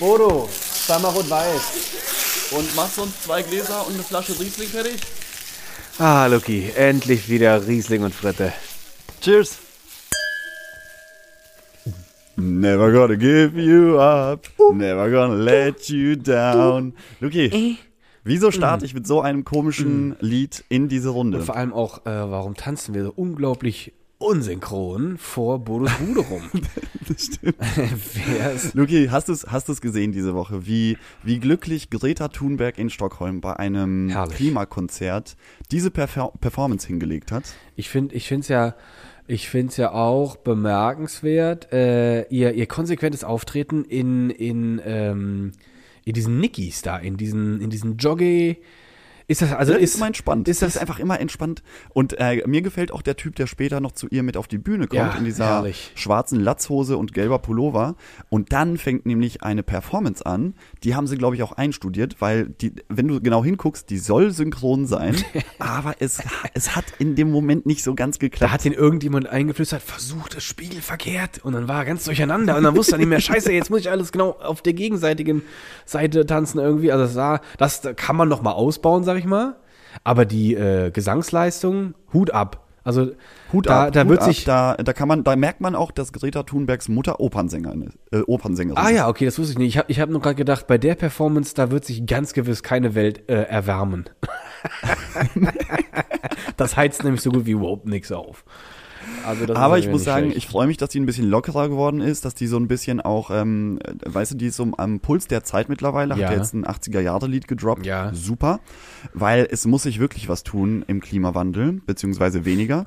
Bodo, zweimal rot-weiß. Und machst du uns zwei Gläser und eine Flasche Riesling fertig? Ah, Luki, endlich wieder Riesling und Fritte. Cheers. Never gonna give you up. Never gonna let you down. Luki, wieso starte ich mit so einem komischen Lied in diese Runde? Und vor allem auch, äh, warum tanzen wir so unglaublich unsynchron vor Bodos Bude rum? Das stimmt. Luki, hast du es hast du's gesehen diese Woche, wie, wie glücklich Greta Thunberg in Stockholm bei einem Herrlich. Klimakonzert diese Perfor Performance hingelegt hat? Ich finde, ich finde es ja, ich finde es ja auch bemerkenswert, äh, ihr, ihr konsequentes Auftreten in, in, ähm, in diesen Nickies da, in diesen, in diesen Jogge. Ist das, also Das ist, ist immer entspannt. ist das ist einfach immer entspannt. Und äh, mir gefällt auch der Typ, der später noch zu ihr mit auf die Bühne kommt, Ja, in dieser herrlich. schwarzen Latzhose und gelber Pullover. Und dann fängt nämlich eine Performance an. Die haben sie, glaube ich, auch einstudiert, weil die, wenn du genau hinguckst, die soll synchron sein, aber es, es hat in dem Moment nicht so ganz Da geklappt. hat den irgendjemand eingeflüstert, versucht das Spiegel verkehrt und dann war er ganz durcheinander und dann wusste er nicht mehr, scheiße, jetzt muss ich alles genau auf der gegenseitigen Seite tanzen irgendwie. Also das, sah, das kann man noch mal ausbauen, sag ich mal. Aber die äh, Gesangsleistung, Hut ab. Also Hut da, ab, da Hut wird ab, sich. da, da kann man, da merkt man auch, dass Greta Thunbergs Mutter Opernsängerin ist. Äh, Opernsängerin ah ist. ja, okay, das wusste ich nicht. Ich habe ich hab nur gerade gedacht, bei der Performance, da wird sich ganz gewiss keine Welt äh, erwärmen. das heizt nämlich so gut wie überhaupt nichts auf. Also Aber ja ich muss sagen, schlecht. ich freue mich, dass die ein bisschen lockerer geworden ist, dass die so ein bisschen auch, ähm, äh, weißt du, die ist so am Puls der Zeit mittlerweile, Ja. hat jetzt ein 80er-Jahre-Lied gedroppt. Ja. Super. Weil es muss sich wirklich was tun im Klimawandel, beziehungsweise weniger.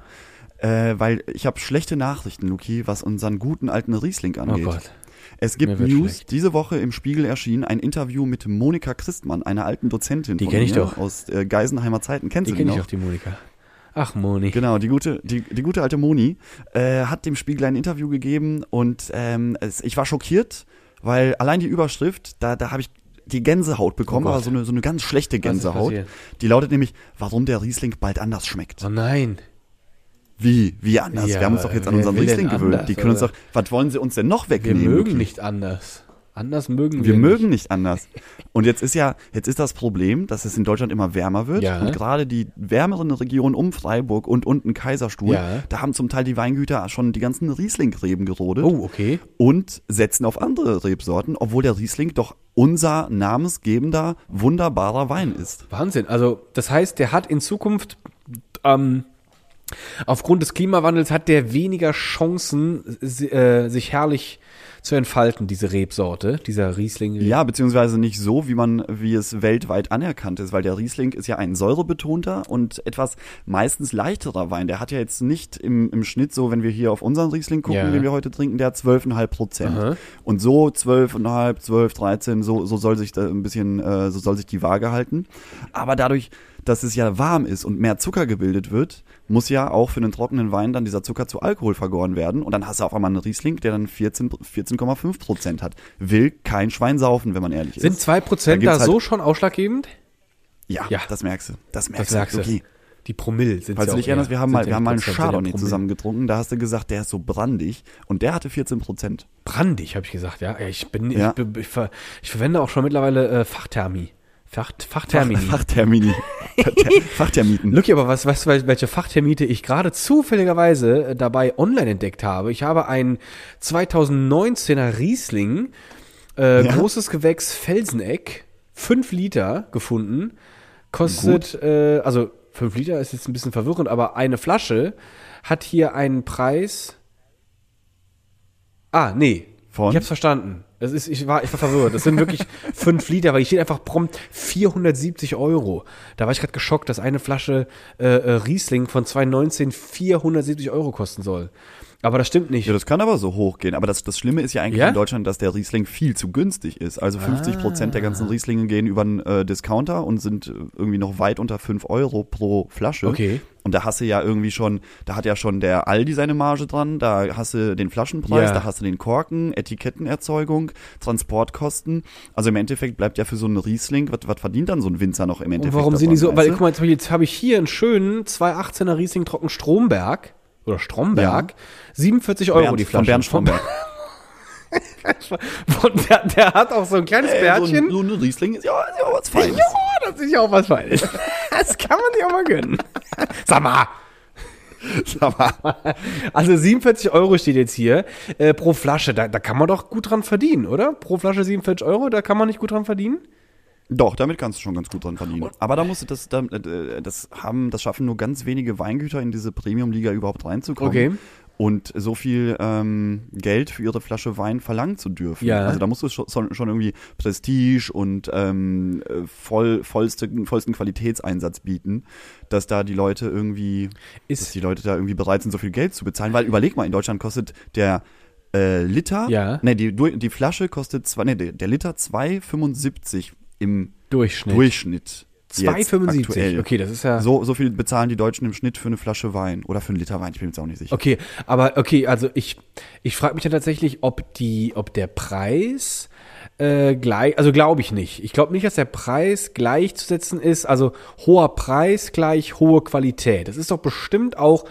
Äh, weil ich habe schlechte Nachrichten, Luki, was unseren guten alten Riesling Oh angeht. Gott. Es gibt Mir News, schlecht. diese Woche im Spiegel erschien ein Interview mit Monika Christmann, einer alten Dozentin Die von kenn ich mir doch. aus äh, Geisenheimer Zeiten. Kennst Die du die kenne ich noch? auch, die Monika. Ach, Moni. Genau, die gute, die, die gute alte Moni äh, hat dem Spiegel ein Interview gegeben und ähm, es, ich war schockiert, weil allein die Überschrift, da, da habe ich die Gänsehaut bekommen, Oh aber so eine, so eine ganz schlechte Gänsehaut. Die lautet nämlich, warum der Riesling bald anders schmeckt. Oh nein. Wie? Wie anders? Ja, wir haben uns doch jetzt an unseren Riesling gewöhnt. anders, Die können uns doch, was wollen sie uns denn noch Wir wegnehmen? mögen Luki? nicht anders. Anders mögen wir Wir mögen nicht. anders. Und jetzt ist ja, jetzt ist das Problem, dass es in Deutschland immer wärmer wird. Ja. Und gerade die wärmeren Regionen um Freiburg und unten Kaiserstuhl, Ja. da haben zum Teil die Weingüter schon die ganzen Rieslingreben gerodet Oh, okay. und setzen auf andere Rebsorten, obwohl der Riesling doch unser namensgebender, wunderbarer Wein ist. Wahnsinn. Also, das heißt, der hat in Zukunft, ähm, aufgrund des Klimawandels hat der weniger Chancen, äh, sich herrlich zu entfalten, diese Rebsorte, dieser Riesling. Ja, beziehungsweise nicht so, wie man, wie es weltweit anerkannt ist, weil der Riesling ist ja ein säurebetonter und etwas meistens leichterer Wein. Der hat ja jetzt nicht im, im Schnitt so, wenn wir hier auf unseren Riesling gucken, Ja. den wir heute trinken, der hat 12,5 Prozent. Aha. Und so 12,5, 12, 13, so, so soll sich da ein bisschen, äh, so soll sich die Waage halten. Aber dadurch, dass es ja warm ist und mehr Zucker gebildet wird, muss ja auch für einen trockenen Wein dann dieser Zucker zu Alkohol vergoren werden. Und dann hast du auf einmal einen Riesling, der dann 14, 14,5 Prozent hat. Will kein Schwein saufen, wenn man ehrlich Sind ist. zwei Prozent Da halt- so schon ausschlaggebend? Ja, Ja. das merkst du. Das merkst, Das merkst du. Okay. Die Promille sind Falls ja du dich erinnerst, wir haben sind mal, wir haben mal einen sind Chardonnay zusammen getrunken. Da hast du gesagt, der ist so brandig. Und der hatte 14 Prozent. Brandig, habe ich gesagt, ja. Ich bin, Ja. ich, ich, ver, ich verwende auch schon mittlerweile äh, Fachthermie. Fach, Fachtermini. Fachtermini. Fachtermiten. Lucky, aber was, wel- welche Fachtermite ich gerade zufälligerweise äh, dabei online entdeckt habe? Ich habe einen 2019er Riesling, äh, Ja. großes Gewächs Felseneck, 5 Liter gefunden. Kostet, äh, also 5 Liter ist jetzt ein bisschen verwirrend, aber eine Flasche hat hier einen Preis. Ah, nee. Von? Ich hab's verstanden. Das ist, ich, war, ich war verwirrt. Das sind wirklich 5 Liter, weil hier steht einfach prompt 470 Euro. Da war ich gerade geschockt, dass eine Flasche äh, äh, Riesling von 2019 470 Euro kosten soll. Aber das stimmt nicht. Ja, das kann aber so hochgehen. Aber das, das Schlimme ist ja eigentlich Ja? in Deutschland, dass der Riesling viel zu günstig ist. Also 50 Prozent der Ah. ganzen Rieslinge gehen über einen äh, Discounter und sind äh, irgendwie noch weit unter 5 Euro pro Flasche. Okay. Und da hast du ja irgendwie schon, da hat ja schon der Aldi seine Marge dran, da hast du den Flaschenpreis, Ja. da hast du den Korken, Etikettenerzeugung, Transportkosten. Also im Endeffekt bleibt ja für so einen Riesling, was, was verdient dann so ein Winzer noch im Und Endeffekt? warum sind die so? Weil, guck mal, jetzt habe ich hier einen schönen 218er Riesling Trocken Stromberg oder Stromberg. 47 Euro Bernd, die von Flasche. Bernd Stromberg. Der, der hat auch so ein kleines Ey, so, Bärtchen. ein, so ein Riesling ist ja, ist ja auch was Feines. Ja, das ist ja auch was Feines. Das kann man sich auch mal gönnen. Sag mal. Sag mal. Also 47 Euro steht jetzt hier äh, pro Flasche. Da, da kann man doch gut dran verdienen, oder? Pro Flasche 47 Euro, da kann man nicht gut dran verdienen? Doch, damit kannst du schon ganz gut dran verdienen. Aber da musst du das, da, äh, das haben, das schaffen nur ganz wenige Weingüter in diese Premium-Liga überhaupt reinzukommen. Okay. Und so viel ähm, Geld für ihre Flasche Wein verlangen zu dürfen. Ja. Also da musst du schon, schon irgendwie Prestige und ähm, äh, voll, vollste, vollsten Qualitätseinsatz bieten, dass da die Leute irgendwie, Ist- dass die Leute da irgendwie bereit sind, so viel Geld zu bezahlen. Weil überleg mal, in Deutschland kostet der äh, Liter, Ja. nee, die, die Flasche kostet zwei, nee, der der Liter 2,75 im Durchschnitt. Durchschnitt. jetzt 2,75. aktuell. Okay, das ist ja. So, so viel bezahlen die Deutschen im Schnitt für eine Flasche Wein oder für einen Liter Wein, ich bin mir jetzt auch nicht sicher. Okay, aber okay, also ich, ich frage mich ja tatsächlich, ob die, ob der Preis äh, gleich, also glaube ich nicht. Ich glaube nicht, dass der Preis gleichzusetzen ist, also hoher Preis gleich hohe Qualität. Das ist doch bestimmt auch,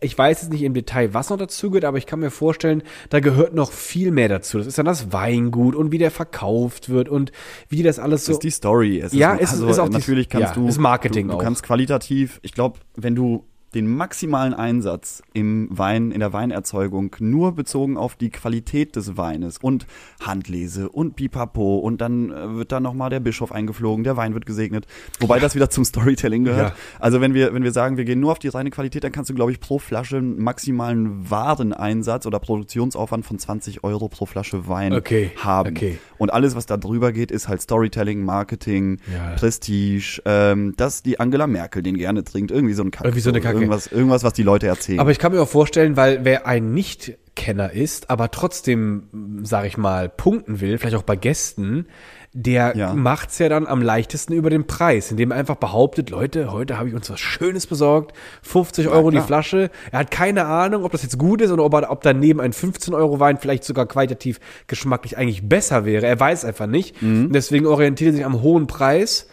ich weiß jetzt nicht im Detail, was noch dazu gehört, aber ich kann mir vorstellen, da gehört noch viel mehr dazu. Das ist dann das Weingut und wie der verkauft wird und wie die das alles so. Das ist die Story. Es Ja, ist, es ist- also ist auch die- natürlich kannst ja, du ist Marketing du, du auch. kannst qualitativ, ich glaube, wenn du den maximalen Einsatz im Wein, in der Weinerzeugung nur bezogen auf die Qualität des Weines und Handlese und Pipapo und dann äh, wird da nochmal der Bischof eingeflogen, der Wein wird gesegnet, wobei das wieder zum Storytelling gehört. Ja. Also wenn wir, wenn wir sagen, wir gehen nur auf die reine Qualität, dann kannst du, glaube ich, pro Flasche einen maximalen Wareneinsatz oder Produktionsaufwand von 20 Euro pro Flasche Wein Okay, haben. okay. Und alles, was da drüber geht, ist halt Storytelling, Marketing, Ja. Prestige, ähm, dass die Angela Merkel den gerne trinkt, irgendwie so ein Kack. Irgendwie so eine Kacke. Irgendwas, irgendwas, was die Leute erzählen. Aber ich kann mir auch vorstellen, weil wer ein Nicht-Kenner ist, aber trotzdem, sag ich mal, punkten will, vielleicht auch bei Gästen, der Ja. macht's ja dann am leichtesten über den Preis, indem er einfach behauptet, Leute, heute habe ich uns was Schönes besorgt, 50 Euro die klar. Flasche. Er hat keine Ahnung, ob das jetzt gut ist oder ob, er, ob daneben ein 15 Euro Wein vielleicht sogar qualitativ geschmacklich eigentlich besser wäre. Er weiß einfach nicht. Mhm. Deswegen orientiert er sich am hohen Preis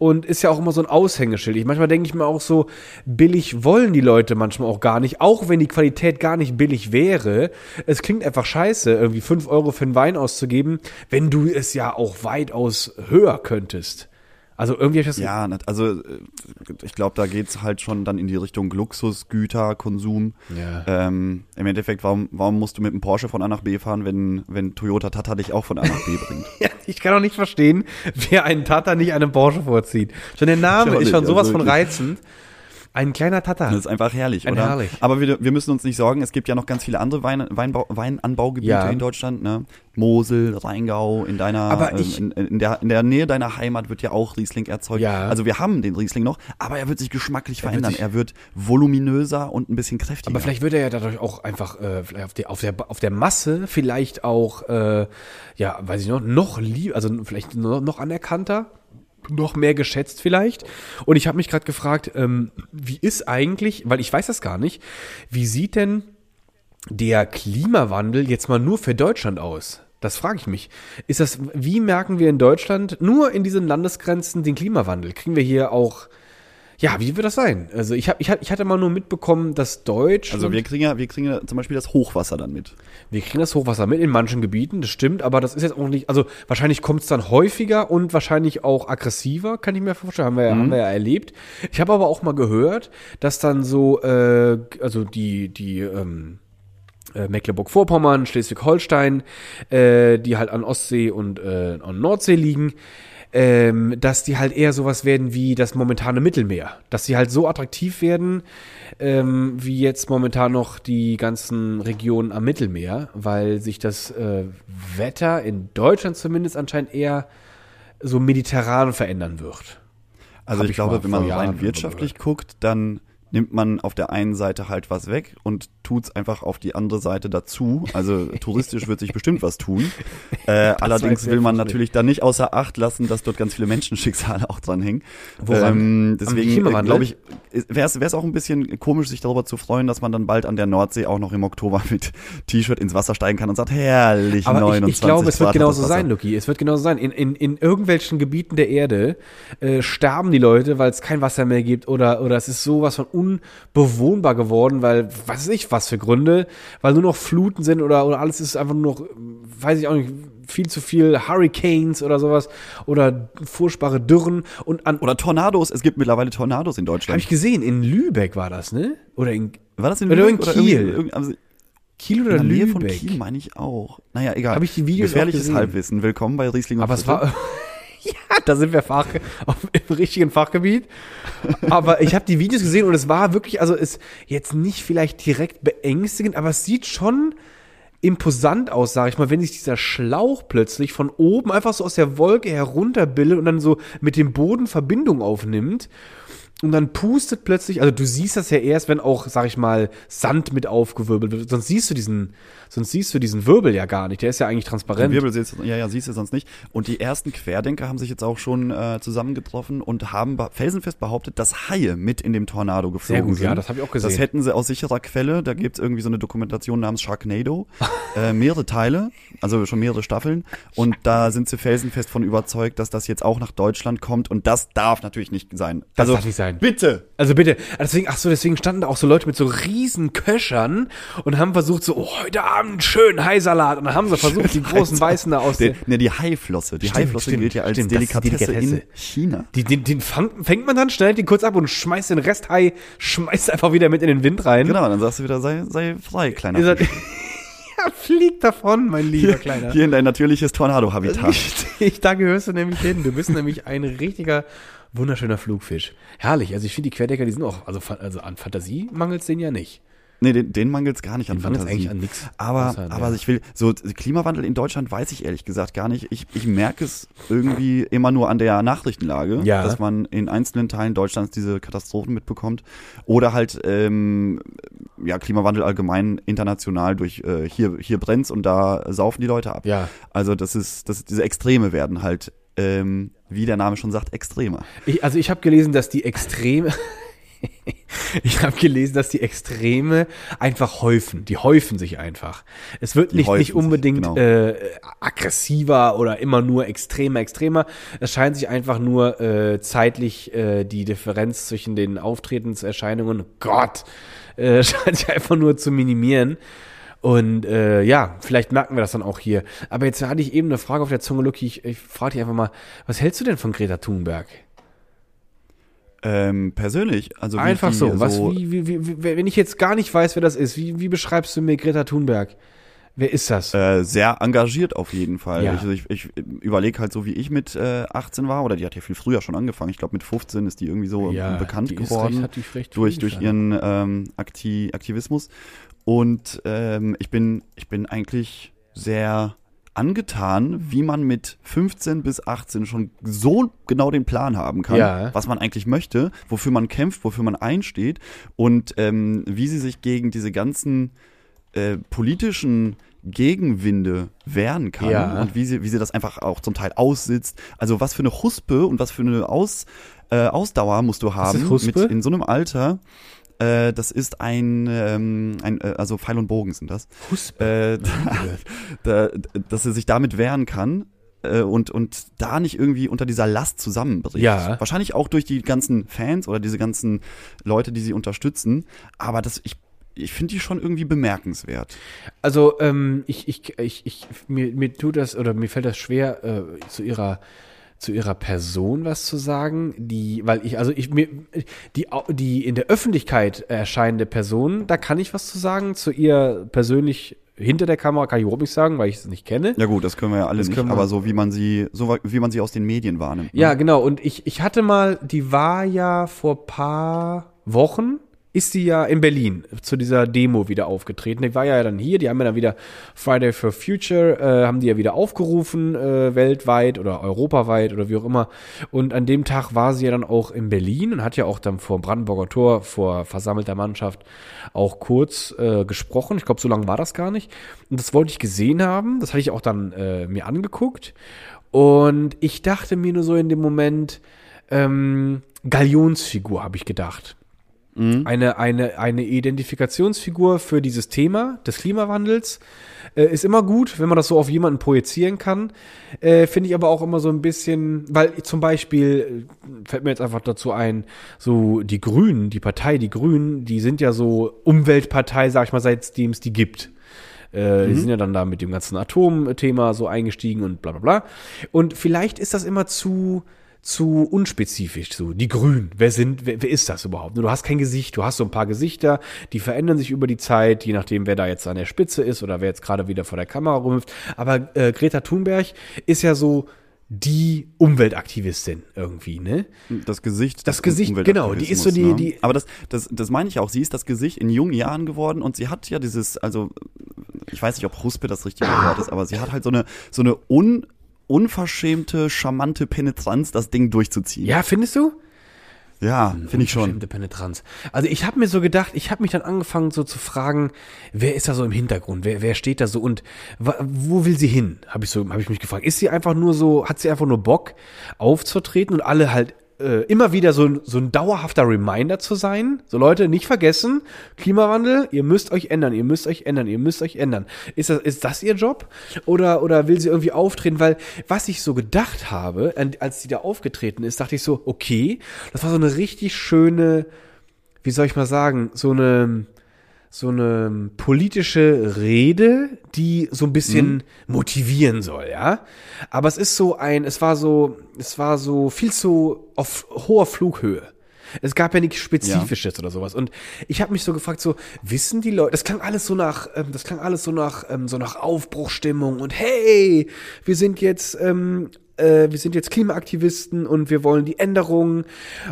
und ist ja auch immer so ein Aushängeschild. Ich, manchmal denke ich mir auch so, billig wollen die Leute manchmal auch gar nicht, auch wenn die Qualität gar nicht billig wäre. Es klingt einfach scheiße, irgendwie 5 Euro für einen Wein auszugeben, wenn du es ja auch weitaus höher könntest. Also irgendwie hab ich das ja, also äh, ich glaube, da geht's halt schon dann in die Richtung Luxusgüter, Konsum. Ja. Ähm, Im Endeffekt, warum, warum musst du mit dem Porsche von A nach B fahren, wenn, wenn Toyota Tata dich auch von A nach B bringt? Ja, ich kann auch nicht verstehen, wer einen Tata nicht einem Porsche vorzieht. Schon der Name ist schon sowas also von reizend. Ein kleiner Tata. Das ist einfach herrlich, Ein oder? herrlich. Aber wir, wir müssen uns nicht sorgen, es gibt ja noch ganz viele andere Wein, Weinbau, Weinanbaugebiete Ja. in Deutschland, ne? Mosel, Rheingau, in deiner, Aber ähm, ich- in, in, der, in der Nähe deiner Heimat wird ja auch Riesling erzeugt. Ja. Also wir haben den Riesling noch, aber er wird sich geschmacklich wird verändern. sich- er wird voluminöser und ein bisschen kräftiger. Aber vielleicht wird er ja dadurch auch einfach äh, vielleicht auf, der, auf, der, auf der Masse vielleicht auch, äh, ja, weiß ich noch, noch lieb, also vielleicht noch, noch anerkannter, noch mehr geschätzt vielleicht. Und ich habe mich gerade gefragt, ähm, wie ist eigentlich, weil ich weiß das gar nicht, wie sieht denn der Klimawandel jetzt mal nur für Deutschland aus? Das frage ich mich. Ist das, wie merken wir in Deutschland nur in diesen Landesgrenzen den Klimawandel? Kriegen wir hier auch, ja, wie wird das sein? Also ich, hab, ich, hab, ich hatte mal nur mitbekommen, dass Deutschland. also wir kriegen ja, wir kriegen ja zum Beispiel das Hochwasser dann mit. Wir kriegen das Hochwasser mit in manchen Gebieten, das stimmt, aber das ist jetzt auch nicht, also wahrscheinlich kommt es dann häufiger und wahrscheinlich auch aggressiver, kann ich mir vorstellen, haben wir, ja haben wir ja erlebt. Ich habe aber auch mal gehört, dass dann so, äh, also die, die, ähm, äh, Mecklenburg-Vorpommern, Schleswig-Holstein, äh, die halt an Ostsee und äh, an Nordsee liegen, ähm, dass die halt eher sowas werden wie das momentane Mittelmeer. Dass sie halt so attraktiv werden, ähm, wie jetzt momentan noch die ganzen Regionen am Mittelmeer, weil sich das äh, Wetter in Deutschland zumindest anscheinend eher so mediterran verändern wird. Also Hab ich, ich glaube, wenn man rein wirtschaftlich guckt, dann nimmt man auf der einen Seite halt was weg und tut's einfach auf die andere Seite dazu. Also touristisch wird sich bestimmt was tun. Äh, allerdings will man natürlich dann nicht außer Acht lassen, dass dort ganz viele Menschenschicksale auch dranhängen. Woran? Ähm, deswegen Klimawandel? glaube ich, wäre es auch ein bisschen komisch, sich darüber zu freuen, dass man dann bald an der Nordsee auch noch im Oktober mit T-Shirt ins Wasser steigen kann und sagt, herrlich, Aber ich, 29 ich glaube, es wird genauso sein, Luki. Es wird genauso sein. In, in, in irgendwelchen Gebieten der Erde äh, sterben die Leute, weil es kein Wasser mehr gibt oder, oder es ist sowas von unbewohnbar geworden, weil, was weiß ich, was was für Gründe, weil nur noch Fluten sind oder, oder alles ist einfach nur noch, weiß ich auch nicht, viel zu viel Hurricanes oder sowas oder furchtbare Dürren und an, Oder Tornados. Es gibt mittlerweile Tornados in habe Deutschland. ich gesehen, in Lübeck war das, ne? Oder in War das in Oder in Lübeck Kiel. irgendwie- irgendwie- Kiel in oder der Nähe von Lübeck? Kiel meine ich auch. Naja, egal. Hab ich die Videos Gefährliches. Halbwissen. Willkommen bei Riesling und Aber es war. ja, da sind wir Fach, auf, im richtigen Fachgebiet. Aber ich habe die Videos gesehen und es war wirklich, also ist jetzt nicht vielleicht direkt beängstigend, aber es sieht schon imposant aus, sage ich mal, wenn sich dieser Schlauch plötzlich von oben einfach so aus der Wolke herunterbildet und dann so mit dem Boden Verbindung aufnimmt. Und dann pustet plötzlich, also du siehst das ja erst, wenn auch, sag ich mal, Sand mit aufgewirbelt wird. Sonst siehst du diesen, sonst siehst du diesen Wirbel ja gar nicht. Der ist ja eigentlich Den transparent. Wirbel siehst du, ja, ja, siehst du sonst nicht. Und die ersten Querdenker haben sich jetzt auch schon äh, zusammengetroffen und haben be- felsenfest behauptet, dass Haie mit in dem Tornado geflogen Sehr gut, sind. ja, das hab ich auch gesehen. Das hätten sie aus sicherer Quelle. Da gibt's irgendwie so eine Dokumentation namens Sharknado. äh, mehrere Teile, also schon mehrere Staffeln. Und da sind sie felsenfest von überzeugt, dass das jetzt auch nach Deutschland kommt. Und das darf natürlich nicht sein. Das also, darf nicht sein. Bitte! Also bitte, deswegen, ach so, deswegen standen da auch so Leute mit so riesen Köchern und haben versucht so, oh, heute Abend schön Haisalat und dann haben sie versucht, die großen Weißen da aus Den, ne, die Haiflosse. Die Stimmt, Haiflosse stimmt, gilt ja als stimmt, Delikatesse, in. China. die, den, den fang, fängt man dann, schneidet den kurz ab und schmeißt den Rest Hai, schmeißt einfach wieder mit in den Wind rein. Genau, dann sagst du wieder, sei, sei frei, kleiner Fisch. ja, flieg davon, mein lieber Kleiner. Hier in dein natürliches Tornado-Habitat. Da gehörst du nämlich hin. Du bist nämlich ein richtiger, wunderschöner Flugfisch. Herrlich, also ich finde die Querdecker, die sind auch, also, also an Fantasie mangelt es denen ja nicht. Nee, den, den mangelt's gar nicht an Den mangelt's Fantasie. eigentlich an nix, Aber, an aber der- ich will, so Klimawandel in Deutschland weiß ich ehrlich gesagt gar nicht. Ich, ich merke es irgendwie immer nur an der Nachrichtenlage, Ja. dass man in einzelnen Teilen Deutschlands diese Katastrophen mitbekommt. Oder halt, ähm, ja, Klimawandel allgemein international durch, äh, hier, hier brennt's und da saufen die Leute ab. Ja. Also das ist, das, diese Extreme werden halt, ähm, wie der Name schon sagt, extremer. Ich, also ich habe gelesen, dass die Extreme. ich habe gelesen, dass die Extreme einfach häufen. Die häufen sich einfach. Es wird nicht, nicht sich, unbedingt genau. äh, aggressiver oder immer nur extremer, extremer. Es scheint sich einfach nur äh, zeitlich äh, die Differenz zwischen den Auftretenserscheinungen, Gott, äh, scheint sich einfach nur zu minimieren. Und äh, ja, vielleicht merken wir das dann auch hier. Aber jetzt hatte ich eben eine Frage auf der Zunge, Lucky. Ich, ich frage dich einfach mal, was hältst du denn von Greta Thunberg? Ähm, persönlich, also wie Einfach die so. Was, wie, wie, wie, wenn ich jetzt gar nicht weiß, wer das ist, wie, wie beschreibst du mir Greta Thunberg? Wer ist das? Äh, sehr engagiert auf jeden Fall. Ja. Ich, ich, ich überlege halt so, wie ich mit äh, 18 war, oder die hat ja viel früher schon angefangen. Ich glaube, mit 15 ist die irgendwie so bekannt die ist geworden recht- hat die recht durch, durch ihren ähm, Akti Aktivismus. Und ähm, ich bin ich bin eigentlich sehr angetan, wie man mit 15 bis 18 schon so genau den Plan haben kann, Ja. was man eigentlich möchte, wofür man kämpft, wofür man einsteht und ähm, wie sie sich gegen diese ganzen äh, politischen Gegenwinde wehren kann Ja. und wie sie, wie sie das einfach auch zum Teil aussitzt. Also was für eine Huspe und was für eine Aus, äh, Ausdauer musst du haben mit in so einem Alter. Äh, das ist ein, ähm, ein äh, also Pfeil und Bogen sind das. Äh, da, da, dass er sich damit wehren kann äh, und, und da nicht irgendwie unter dieser Last zusammenbricht. Ja. Wahrscheinlich auch durch die ganzen Fans oder diese ganzen Leute, die sie unterstützen. Aber das, ich, ich finde die schon irgendwie bemerkenswert. Also, ähm, ich, ich, ich, ich, mir, mir tut das, oder mir fällt das schwer, äh, zu ihrer, zu ihrer Person was zu sagen, die, weil ich, also ich, mir, die, die in der Öffentlichkeit erscheinende Person, da kann ich was zu sagen, zu ihr persönlich hinter der Kamera kann ich überhaupt nicht sagen, weil ich es nicht kenne. Ja gut, das können wir ja alle Das nicht, aber so wie man sie, so wie man sie aus den Medien wahrnimmt. ne? Ja, genau. Und ich, ich hatte mal, die war ja vor paar Wochen, ist die ja in Berlin zu dieser Demo wieder aufgetreten. Die war ja dann hier, die haben ja dann wieder Friday for Future, äh, haben die ja wieder aufgerufen, äh, weltweit oder europaweit oder wie auch immer. Und an dem Tag war sie ja dann auch in Berlin und hat ja auch dann vor Brandenburger Tor, vor versammelter Mannschaft auch kurz äh, gesprochen. Ich glaube, so lange war das gar nicht. Und das wollte ich gesehen haben. Das hatte ich auch dann äh, mir angeguckt. Und ich dachte mir nur so in dem Moment, ähm, Galionsfigur, habe ich gedacht. Eine, eine, eine Identifikationsfigur für dieses Thema des Klimawandels. Äh, ist immer gut, wenn man das so auf jemanden projizieren kann. Äh, Finde ich aber auch immer so ein bisschen, weil zum Beispiel, äh, fällt mir jetzt einfach dazu ein, so die Grünen, die Partei, die Grünen, die sind ja so Umweltpartei, sag ich mal, seitdem es die gibt. Äh, Die sind ja dann da mit dem ganzen Atomthema so eingestiegen und bla bla bla. Und vielleicht ist das immer zu zu unspezifisch, so die Grünen. Wer sind, wer, wer ist das überhaupt? Du hast kein Gesicht, du hast so ein paar Gesichter, die verändern sich über die Zeit, je nachdem, wer da jetzt an der Spitze ist oder wer jetzt gerade wieder vor der Kamera rumhüpft. Aber äh, Greta Thunberg ist ja so die Umweltaktivistin irgendwie, ne? Das Gesicht. Das Gesicht, genau, die ist so die- Umweltaktivismus, die- Ne? Aber das, das, das meine ich auch. Sie ist das Gesicht in jungen Jahren geworden und sie hat ja dieses, also ich weiß nicht, ob Huspe das richtige Wort ist, aber sie hat halt so eine so eine un, unverschämte, charmante Penetranz, das Ding durchzuziehen. Ja, findest du? Ja, finde ich schon. Unverschämte Penetranz. Also ich habe mir so gedacht, ich habe mich dann angefangen so zu fragen, wer ist da so im Hintergrund, wer, wer steht da so und wo will sie hin? Habe ich so, habe ich mich gefragt. Ist sie einfach nur so, hat sie einfach nur Bock aufzutreten und alle halt äh, immer wieder so, so ein dauerhafter Reminder zu sein? So Leute, nicht vergessen, Klimawandel, ihr müsst euch ändern, ihr müsst euch ändern, ihr müsst euch ändern. Ist das, ist das ihr Job? Oder, oder will sie irgendwie auftreten? Weil was ich so gedacht habe, als sie da aufgetreten ist, dachte ich so, okay, das war so eine richtig schöne, wie soll ich mal sagen, so eine so eine politische Rede, die so ein bisschen motivieren soll, ja. Aber es ist so ein, es war so, es war so viel zu auf hoher Flughöhe. Es gab ja nichts Spezifisches oder sowas. Und ich habe mich so gefragt, so wissen die Leute, das klang alles so nach, ähm, das klang alles so nach, ähm, so nach Aufbruchstimmung und hey, wir sind jetzt, ähm, äh, wir sind jetzt Klimaaktivisten und wir wollen die Änderungen.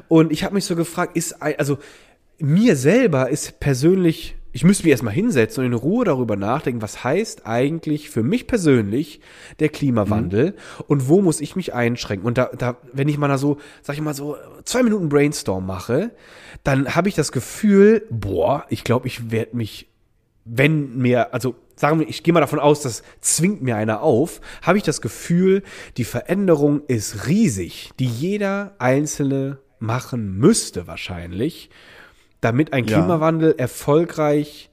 Und ich habe mich so gefragt, ist, ein, also mir selber ist persönlich, ich müsste mich erstmal hinsetzen und in Ruhe darüber nachdenken, was heißt eigentlich für mich persönlich der Klimawandel und wo muss ich mich einschränken. Und da, da wenn ich mal da so, sag ich mal so, zwei Minuten Brainstorm mache, dann habe ich das Gefühl, boah, ich glaube, ich werde mich wenn mir, also sagen wir, ich gehe mal davon aus, das zwingt mir einer auf, habe ich das Gefühl, die Veränderung ist riesig, die jeder Einzelne machen müsste wahrscheinlich, damit ein Ja. Klimawandel erfolgreich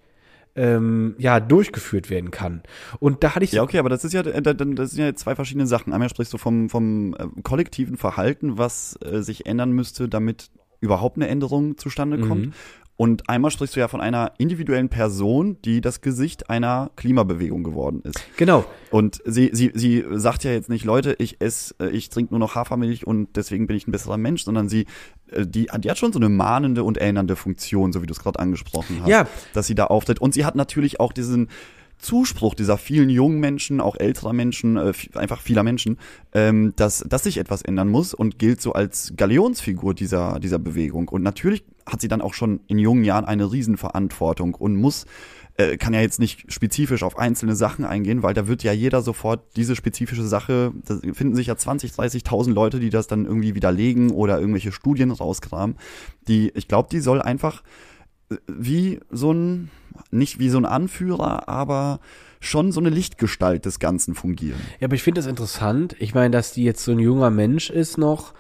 ähm, ja, durchgeführt werden kann. Und da hatte ich Ja, okay, aber das ist ja, äh, da- da- das sind ja zwei verschiedene Sachen. Einmal sprichst du vom, vom äh, kollektiven Verhalten, was äh, sich ändern müsste, damit überhaupt eine Änderung zustande kommt. Und einmal sprichst du ja von einer individuellen Person, die das Gesicht einer Klimabewegung geworden ist. genau, Und sie, sie, sie sagt ja jetzt nicht, Leute, ich esse, äh, ich trinke nur noch Hafermilch und deswegen bin ich ein besserer Mensch, sondern sie, äh, die, die hat schon so eine mahnende und erinnernde Funktion, so wie du es gerade angesprochen hast, Ja. dass sie da auftritt. Und sie hat natürlich auch diesen Zuspruch dieser vielen jungen Menschen, auch älterer Menschen, äh, einfach vieler Menschen, ähm, dass, dass sich etwas ändern muss und gilt so als Galionsfigur dieser, dieser Bewegung. Und natürlich hat sie dann auch schon in jungen Jahren eine Riesenverantwortung und muss äh, kann ja jetzt nicht spezifisch auf einzelne Sachen eingehen, weil da wird ja jeder sofort diese spezifische Sache, da finden sich ja 20, 30.000 Leute, die das dann irgendwie widerlegen oder irgendwelche Studien rauskramen. Die, ich glaube, die soll einfach äh, wie so ein, nicht wie so ein Anführer, aber schon so eine Lichtgestalt des Ganzen fungieren. Ja, aber ich finde das interessant. Ich meine, dass die jetzt so ein junger Mensch ist noch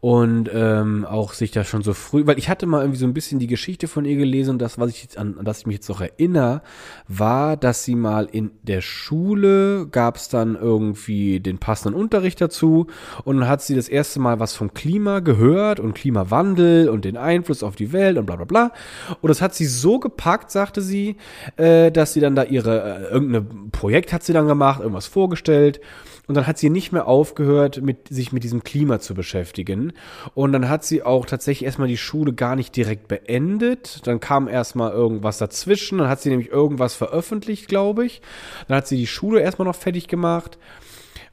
und ähm, auch sich da schon so früh, weil ich hatte mal irgendwie so ein bisschen die Geschichte von ihr gelesen und das, was ich jetzt an, an das ich mich jetzt noch erinnere, war, dass sie mal in der Schule gab es dann irgendwie den passenden Unterricht dazu und dann hat sie das erste Mal was vom Klima gehört und Klimawandel und den Einfluss auf die Welt und bla bla bla. Und das hat sie so gepackt, sagte sie, äh, dass sie dann da ihre, äh, irgendein Projekt hat sie dann gemacht, irgendwas vorgestellt. Und dann hat sie nicht mehr aufgehört, mit, sich mit diesem Klima zu beschäftigen. Und dann hat sie auch tatsächlich erstmal die Schule gar nicht direkt beendet. Dann kam erstmal irgendwas dazwischen. Dann hat sie nämlich irgendwas veröffentlicht, glaube ich. Dann hat sie die Schule erstmal noch fertig gemacht.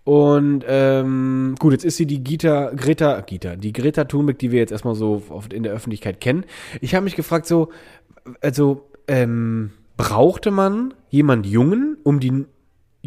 Und ähm, gut, jetzt ist sie die Gita, Greta, Gita, die Greta Thunberg, die wir jetzt erstmal so oft in der Öffentlichkeit kennen. Ich habe mich gefragt, so, also ähm, brauchte man jemand Jungen, um die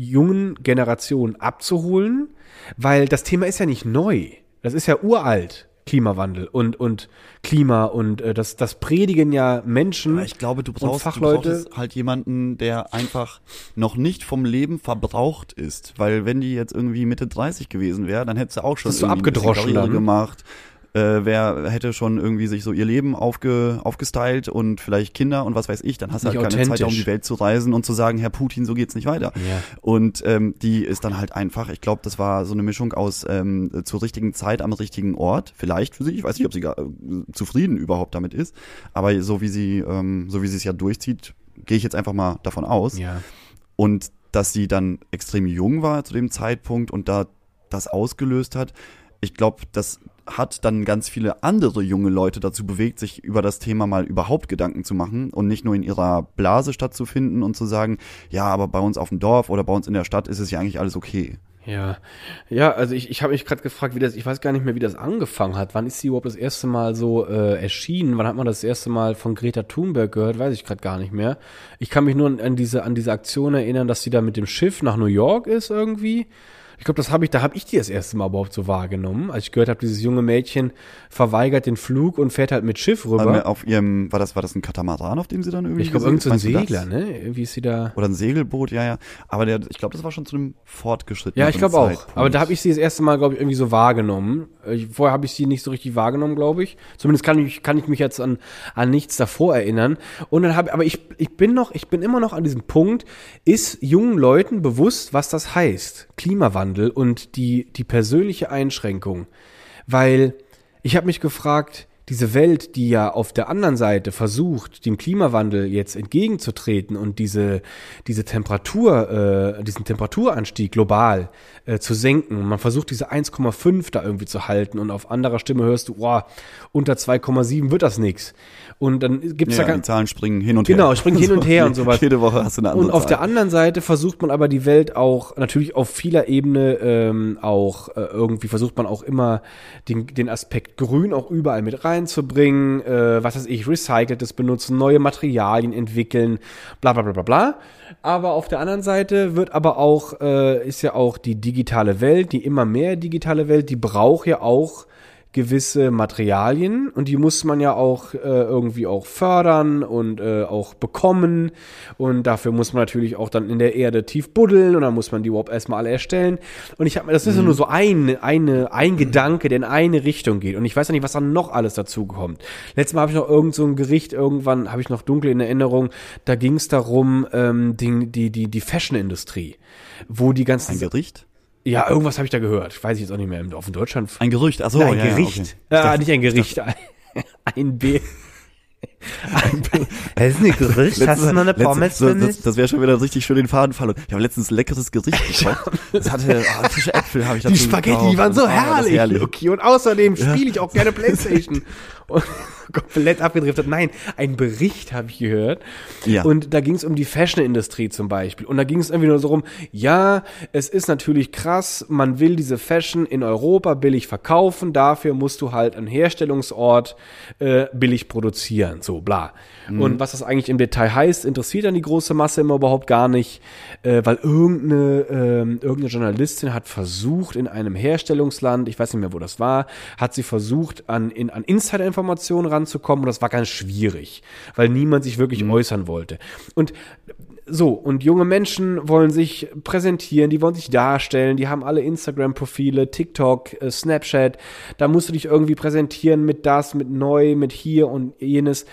jungen Generationen abzuholen? Weil das Thema ist ja nicht neu. Das ist ja uralt. Klimawandel und, und Klima und äh, das, das predigen ja Menschen. Aber ich glaube, du und brauchst, du Fachleute. brauchst halt jemanden, der einfach noch nicht vom Leben verbraucht ist. Weil wenn die jetzt irgendwie Mitte 30 gewesen wäre, dann hättest du auch schon Das irgendwie abgedroschen dann. gemacht. Äh, wer hätte schon irgendwie sich so ihr Leben aufge, aufgestylt und vielleicht Kinder und was weiß ich, dann hast du halt keine Zeit, um die Welt zu reisen und zu sagen, Herr Putin, so geht's nicht weiter. Ja. Und ähm, die ist dann halt einfach, ich glaube, das war so eine Mischung aus ähm, zur richtigen Zeit am richtigen Ort, vielleicht für sie, ich weiß nicht, ob sie gar, äh, zufrieden überhaupt damit ist, aber so wie sie, ähm, so wie sie es ja durchzieht, gehe ich jetzt einfach mal davon aus. Ja. Und dass sie dann extrem jung war zu dem Zeitpunkt und da das ausgelöst hat, ich glaube, das hat dann ganz viele andere junge Leute dazu bewegt, sich über das Thema mal überhaupt Gedanken zu machen und nicht nur in ihrer Blase stattzufinden und zu sagen, ja, aber bei uns auf dem Dorf oder bei uns in der Stadt ist es ja eigentlich alles okay. Ja, ja, also ich, ich habe mich gerade gefragt, wie das, ich weiß gar nicht mehr, wie das angefangen hat. Wann ist sie überhaupt das erste Mal so äh, erschienen? Wann hat man das erste Mal von Greta Thunberg gehört? Weiß ich gerade gar nicht mehr. Ich kann mich nur an, an diese an diese Aktion erinnern, dass sie da mit dem Schiff nach New York ist irgendwie. Ich glaube, das habe ich, da habe ich die das erste Mal überhaupt so wahrgenommen, als ich gehört habe, dieses junge Mädchen verweigert den Flug und fährt halt mit Schiff rüber. Auf ihrem, war das, war das ein Katamaran, auf dem sie dann irgendwie ich glaube, irgendein so? Segler, ne? Irgendwie ist sie da. Oder ein Segelboot, ja, ja. Aber der, ich glaube, das war schon zu einem fortgeschrittenen Ja, ich glaube auch. Aber da habe ich sie das erste Mal, glaube ich, irgendwie so wahrgenommen. Vorher habe ich sie nicht so richtig wahrgenommen, glaube ich. Zumindest kann ich, kann ich mich jetzt an, an nichts davor erinnern. Und dann habe, aber ich, ich bin noch, ich bin immer noch an diesem Punkt, ist jungen Leuten bewusst, was das heißt? Klimawandel und die, die persönliche Einschränkung. Weil ich habe mich gefragt, diese Welt, die ja auf der anderen Seite versucht, dem Klimawandel jetzt entgegenzutreten und diese, diese Temperatur, äh, diesen Temperaturanstieg global äh, zu senken. Man versucht diese 1,5 da irgendwie zu halten und auf anderer Stimme hörst du, boah, unter 2,7 wird das nix. Und dann gibt's ja, da ganz, Zahlen springen hin und Genau, her. springen hin und her und sowas. Jede Woche hast du eine andere Und auf Zahl. der anderen Seite versucht man aber die Welt auch, natürlich auf vieler Ebene ähm, auch, äh, irgendwie versucht man auch immer den, den Aspekt Grün auch überall mit reinzubringen, äh, was weiß ich, recyceltes benutzen, neue Materialien entwickeln, bla bla bla bla bla. Aber auf der anderen Seite wird aber auch, äh, ist ja auch die digitale Welt, die immer mehr digitale Welt, die braucht ja auch gewisse Materialien und die muss man ja auch äh, irgendwie auch fördern und äh, auch bekommen. Und dafür muss man natürlich auch dann in der Erde tief buddeln und dann muss man die überhaupt erstmal alle erstellen. Und ich habe mir das ist ja nur so ein, eine, ein Gedanke, der in eine Richtung geht. Und ich weiß ja nicht, was dann noch alles dazu kommt. Letztes Mal habe ich noch irgend so ein Gericht, irgendwann habe ich noch dunkel in Erinnerung, da ging es darum, ähm, die, die, die, die Fashion-Industrie, wo die ganzen Ein Gericht? Ja, irgendwas habe ich da gehört. Weiß ich jetzt auch nicht mehr. Auf dem Deutschland. Ein Gerücht, achso. Nein, ja, ein ja, Gericht. okay. Ja, Ich dachte- nicht ein Gericht. Ein, ein B. Ein B. Das ist ein Gericht. Hast du noch eine Pommes für mich? das, das wäre schon wieder richtig schön den Faden verloren. Ich habe letztens ein leckeres Gericht gekocht. Das hatte oh, frische Äpfel habe ich dazu Die Spaghetti gekauft. die waren so das ist herrlich, Luki. Und außerdem spiele ich auch gerne Playstation. Und komplett abgedriftet. Nein, ein Bericht habe ich gehört. Ja. Und da ging es um die Fashion-Industrie zum Beispiel. Und da ging es irgendwie nur so rum, ja, es ist natürlich krass, man will diese Fashion in Europa billig verkaufen, dafür musst du halt einen Herstellungsort äh, billig produzieren. So, bla. Und was das eigentlich im Detail heißt, interessiert dann die große Masse immer überhaupt gar nicht, äh, weil irgendeine, ähm, irgendeine Journalistin hat versucht, in einem Herstellungsland, ich weiß nicht mehr, wo das war, hat sie versucht, an, in, an Insider-Informationen ranzukommen und das war ganz schwierig, weil niemand sich wirklich äußern wollte. Und so, und junge Menschen wollen sich präsentieren, die wollen sich darstellen, die haben alle Instagram-Profile, TikTok, äh, Snapchat, da musst du dich irgendwie präsentieren mit das, mit neu, mit hier und jenes.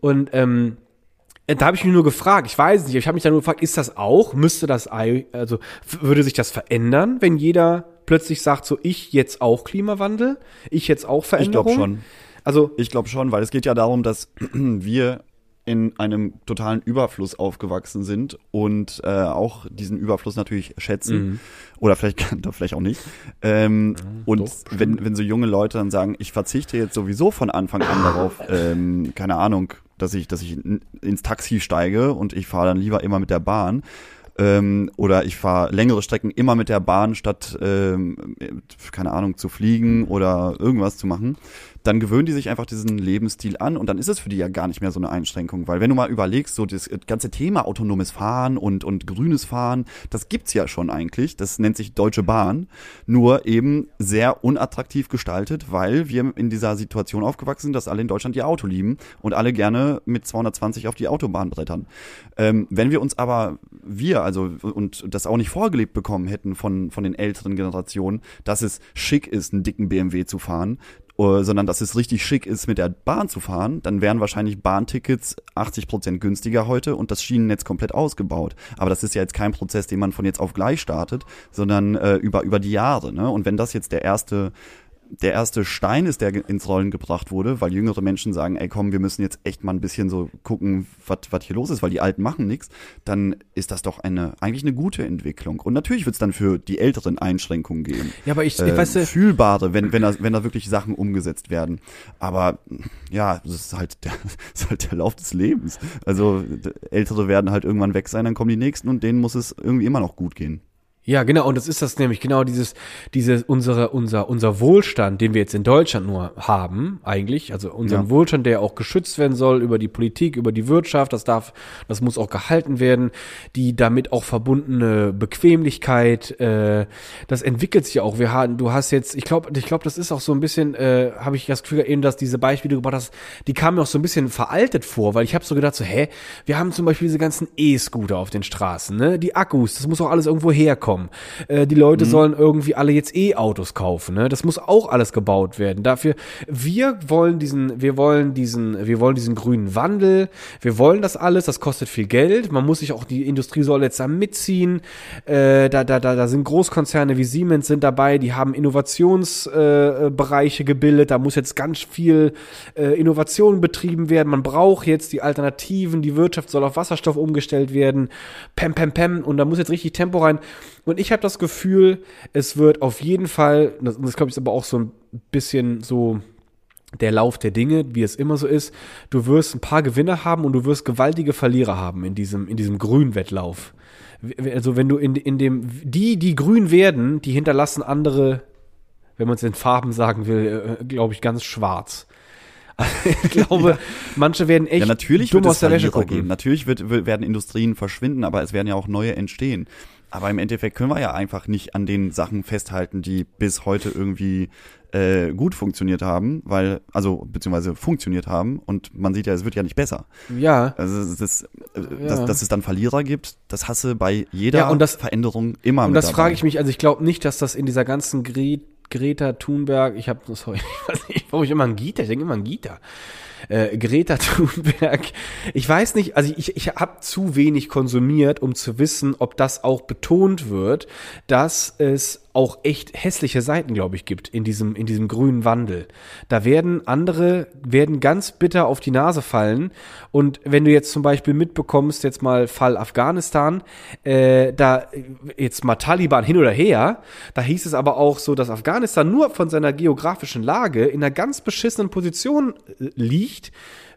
Und ähm, da habe ich mich nur gefragt, ich weiß nicht, ich habe mich dann nur gefragt, ist das auch, müsste das, also würde sich das verändern, wenn jeder plötzlich sagt, so ich jetzt auch Klimawandel, ich jetzt auch Ich Veränderung? glaube schon. Also, Ich glaube schon, weil es geht ja darum, dass wir in einem totalen Überfluss aufgewachsen sind und äh, auch diesen Überfluss natürlich schätzen. Oder vielleicht, vielleicht auch nicht. Ähm, und doch, wenn, wenn so junge Leute dann sagen, ich verzichte jetzt sowieso von Anfang an darauf, ähm, keine Ahnung, dass ich, dass ich in- ins Taxi steige und ich fahre dann lieber immer mit der Bahn. Ähm, oder ich fahre längere Strecken immer mit der Bahn, statt, ähm, keine Ahnung, zu fliegen oder irgendwas zu machen, dann gewöhnen die sich einfach diesen Lebensstil an und dann ist es für die ja gar nicht mehr so eine Einschränkung. Weil wenn du mal überlegst, so das ganze Thema autonomes Fahren und, und grünes Fahren, das gibt's ja schon eigentlich. Das nennt sich Deutsche Bahn, nur eben sehr unattraktiv gestaltet, weil wir in dieser Situation aufgewachsen sind, dass alle in Deutschland ihr Auto lieben und alle gerne mit 220 auf die Autobahn brettern. Ähm, wenn wir uns aber, wir, also, und das auch nicht vorgelebt bekommen hätten von, von den älteren Generationen, dass es schick ist, einen dicken BMW zu fahren, äh, sondern dass es richtig schick ist, mit der Bahn zu fahren, dann wären wahrscheinlich Bahntickets 80 Prozent günstiger heute und das Schienennetz komplett ausgebaut. Aber das ist ja jetzt kein Prozess, den man von jetzt auf gleich startet, sondern äh, über, über die Jahre. Ne? Und wenn das jetzt der erste der erste Stein ist, der ins Rollen gebracht wurde, weil jüngere Menschen sagen, ey komm, wir müssen jetzt echt mal ein bisschen so gucken, was hier los ist, weil die Alten machen nichts, dann ist das doch eine eigentlich eine gute Entwicklung. Und natürlich wird es dann für die Älteren Einschränkungen geben. Ja, aber ich, äh, weißt du, fühlbare, wenn wenn da wenn da wirklich Sachen umgesetzt werden. Aber ja, das ist halt der, das ist halt der Lauf des Lebens. Also Ältere werden halt irgendwann weg sein, dann kommen die nächsten und denen muss es irgendwie immer noch gut gehen. Ja, genau, und das ist das nämlich genau dieses, dieses, unsere, unser, unser Wohlstand, den wir jetzt in Deutschland nur haben, eigentlich, also unseren ja. Wohlstand, der auch geschützt werden soll über die Politik, über die Wirtschaft, das darf, das muss auch gehalten werden, die damit auch verbundene Bequemlichkeit, äh, das entwickelt sich auch. Wir haben, du hast jetzt, ich glaube, ich glaube, das ist auch so ein bisschen, äh, habe ich das Gefühl eben, dass diese Beispiele gebracht hast, die kamen mir auch so ein bisschen veraltet vor, weil ich habe so gedacht, so, hä, wir haben zum Beispiel diese ganzen E-Scooter auf den Straßen, ne, die Akkus, das muss auch alles irgendwo herkommen kommen. Äh, die Leute mhm. sollen irgendwie alle jetzt E-Autos kaufen. Ne? Das muss auch alles gebaut werden. Dafür, wir wollen diesen, wir wollen diesen, wir wollen diesen grünen Wandel. Wir wollen das alles. Das kostet viel Geld. Man muss sich auch die Industrie soll jetzt da mitziehen. Äh, da, da, da, da sind Großkonzerne wie Siemens sind dabei. Die haben Innovationsbereiche äh, gebildet. Da muss jetzt ganz viel äh, Innovation betrieben werden. Man braucht jetzt die Alternativen. Die Wirtschaft soll auf Wasserstoff umgestellt werden. Pem, pem, pem. Und da muss jetzt richtig Tempo rein. Und ich habe das Gefühl, es wird auf jeden Fall, das, das glaube ich ist aber auch so ein bisschen so der Lauf der Dinge, wie es immer so ist, du wirst ein paar Gewinner haben und du wirst gewaltige Verlierer haben in diesem, in diesem Grünwettlauf. Also wenn du in, in dem, die, die grün werden, die hinterlassen andere, wenn man es in Farben sagen will, äh, glaube ich, ganz schwarz. ich glaube, ja. manche werden echt ja, natürlich dumm wird aus der Wäsche gucken. Geben. Natürlich wird, werden Industrien verschwinden, aber es werden ja auch neue entstehen. Aber im Endeffekt können wir ja einfach nicht an den Sachen festhalten, die bis heute irgendwie äh, gut funktioniert haben, weil, also beziehungsweise funktioniert haben und man sieht ja, es wird ja nicht besser. Ja. Also das, äh, ja. Dass, dass es dann Verlierer gibt, das hasse bei jeder ja, und das, Veränderung immer Und das frage ich mich, also ich glaube nicht, dass das in dieser ganzen Gre Greta Thunberg, ich habe, sorry, ich weiß nicht, warum ich immer an Gita, ich denke immer an Gita äh, Greta Thunberg. Ich weiß nicht, also ich, ich habe zu wenig konsumiert, um zu wissen, ob das auch betont wird, dass es auch echt hässliche Seiten, glaube ich, gibt in diesem, in diesem grünen Wandel. Da werden andere, werden ganz bitter auf die Nase fallen. Und wenn du jetzt zum Beispiel mitbekommst, jetzt mal Fall Afghanistan, äh, da jetzt mal Taliban hin oder her, da hieß es aber auch so, dass Afghanistan nur von seiner geografischen Lage in einer ganz beschissenen Position äh, liegt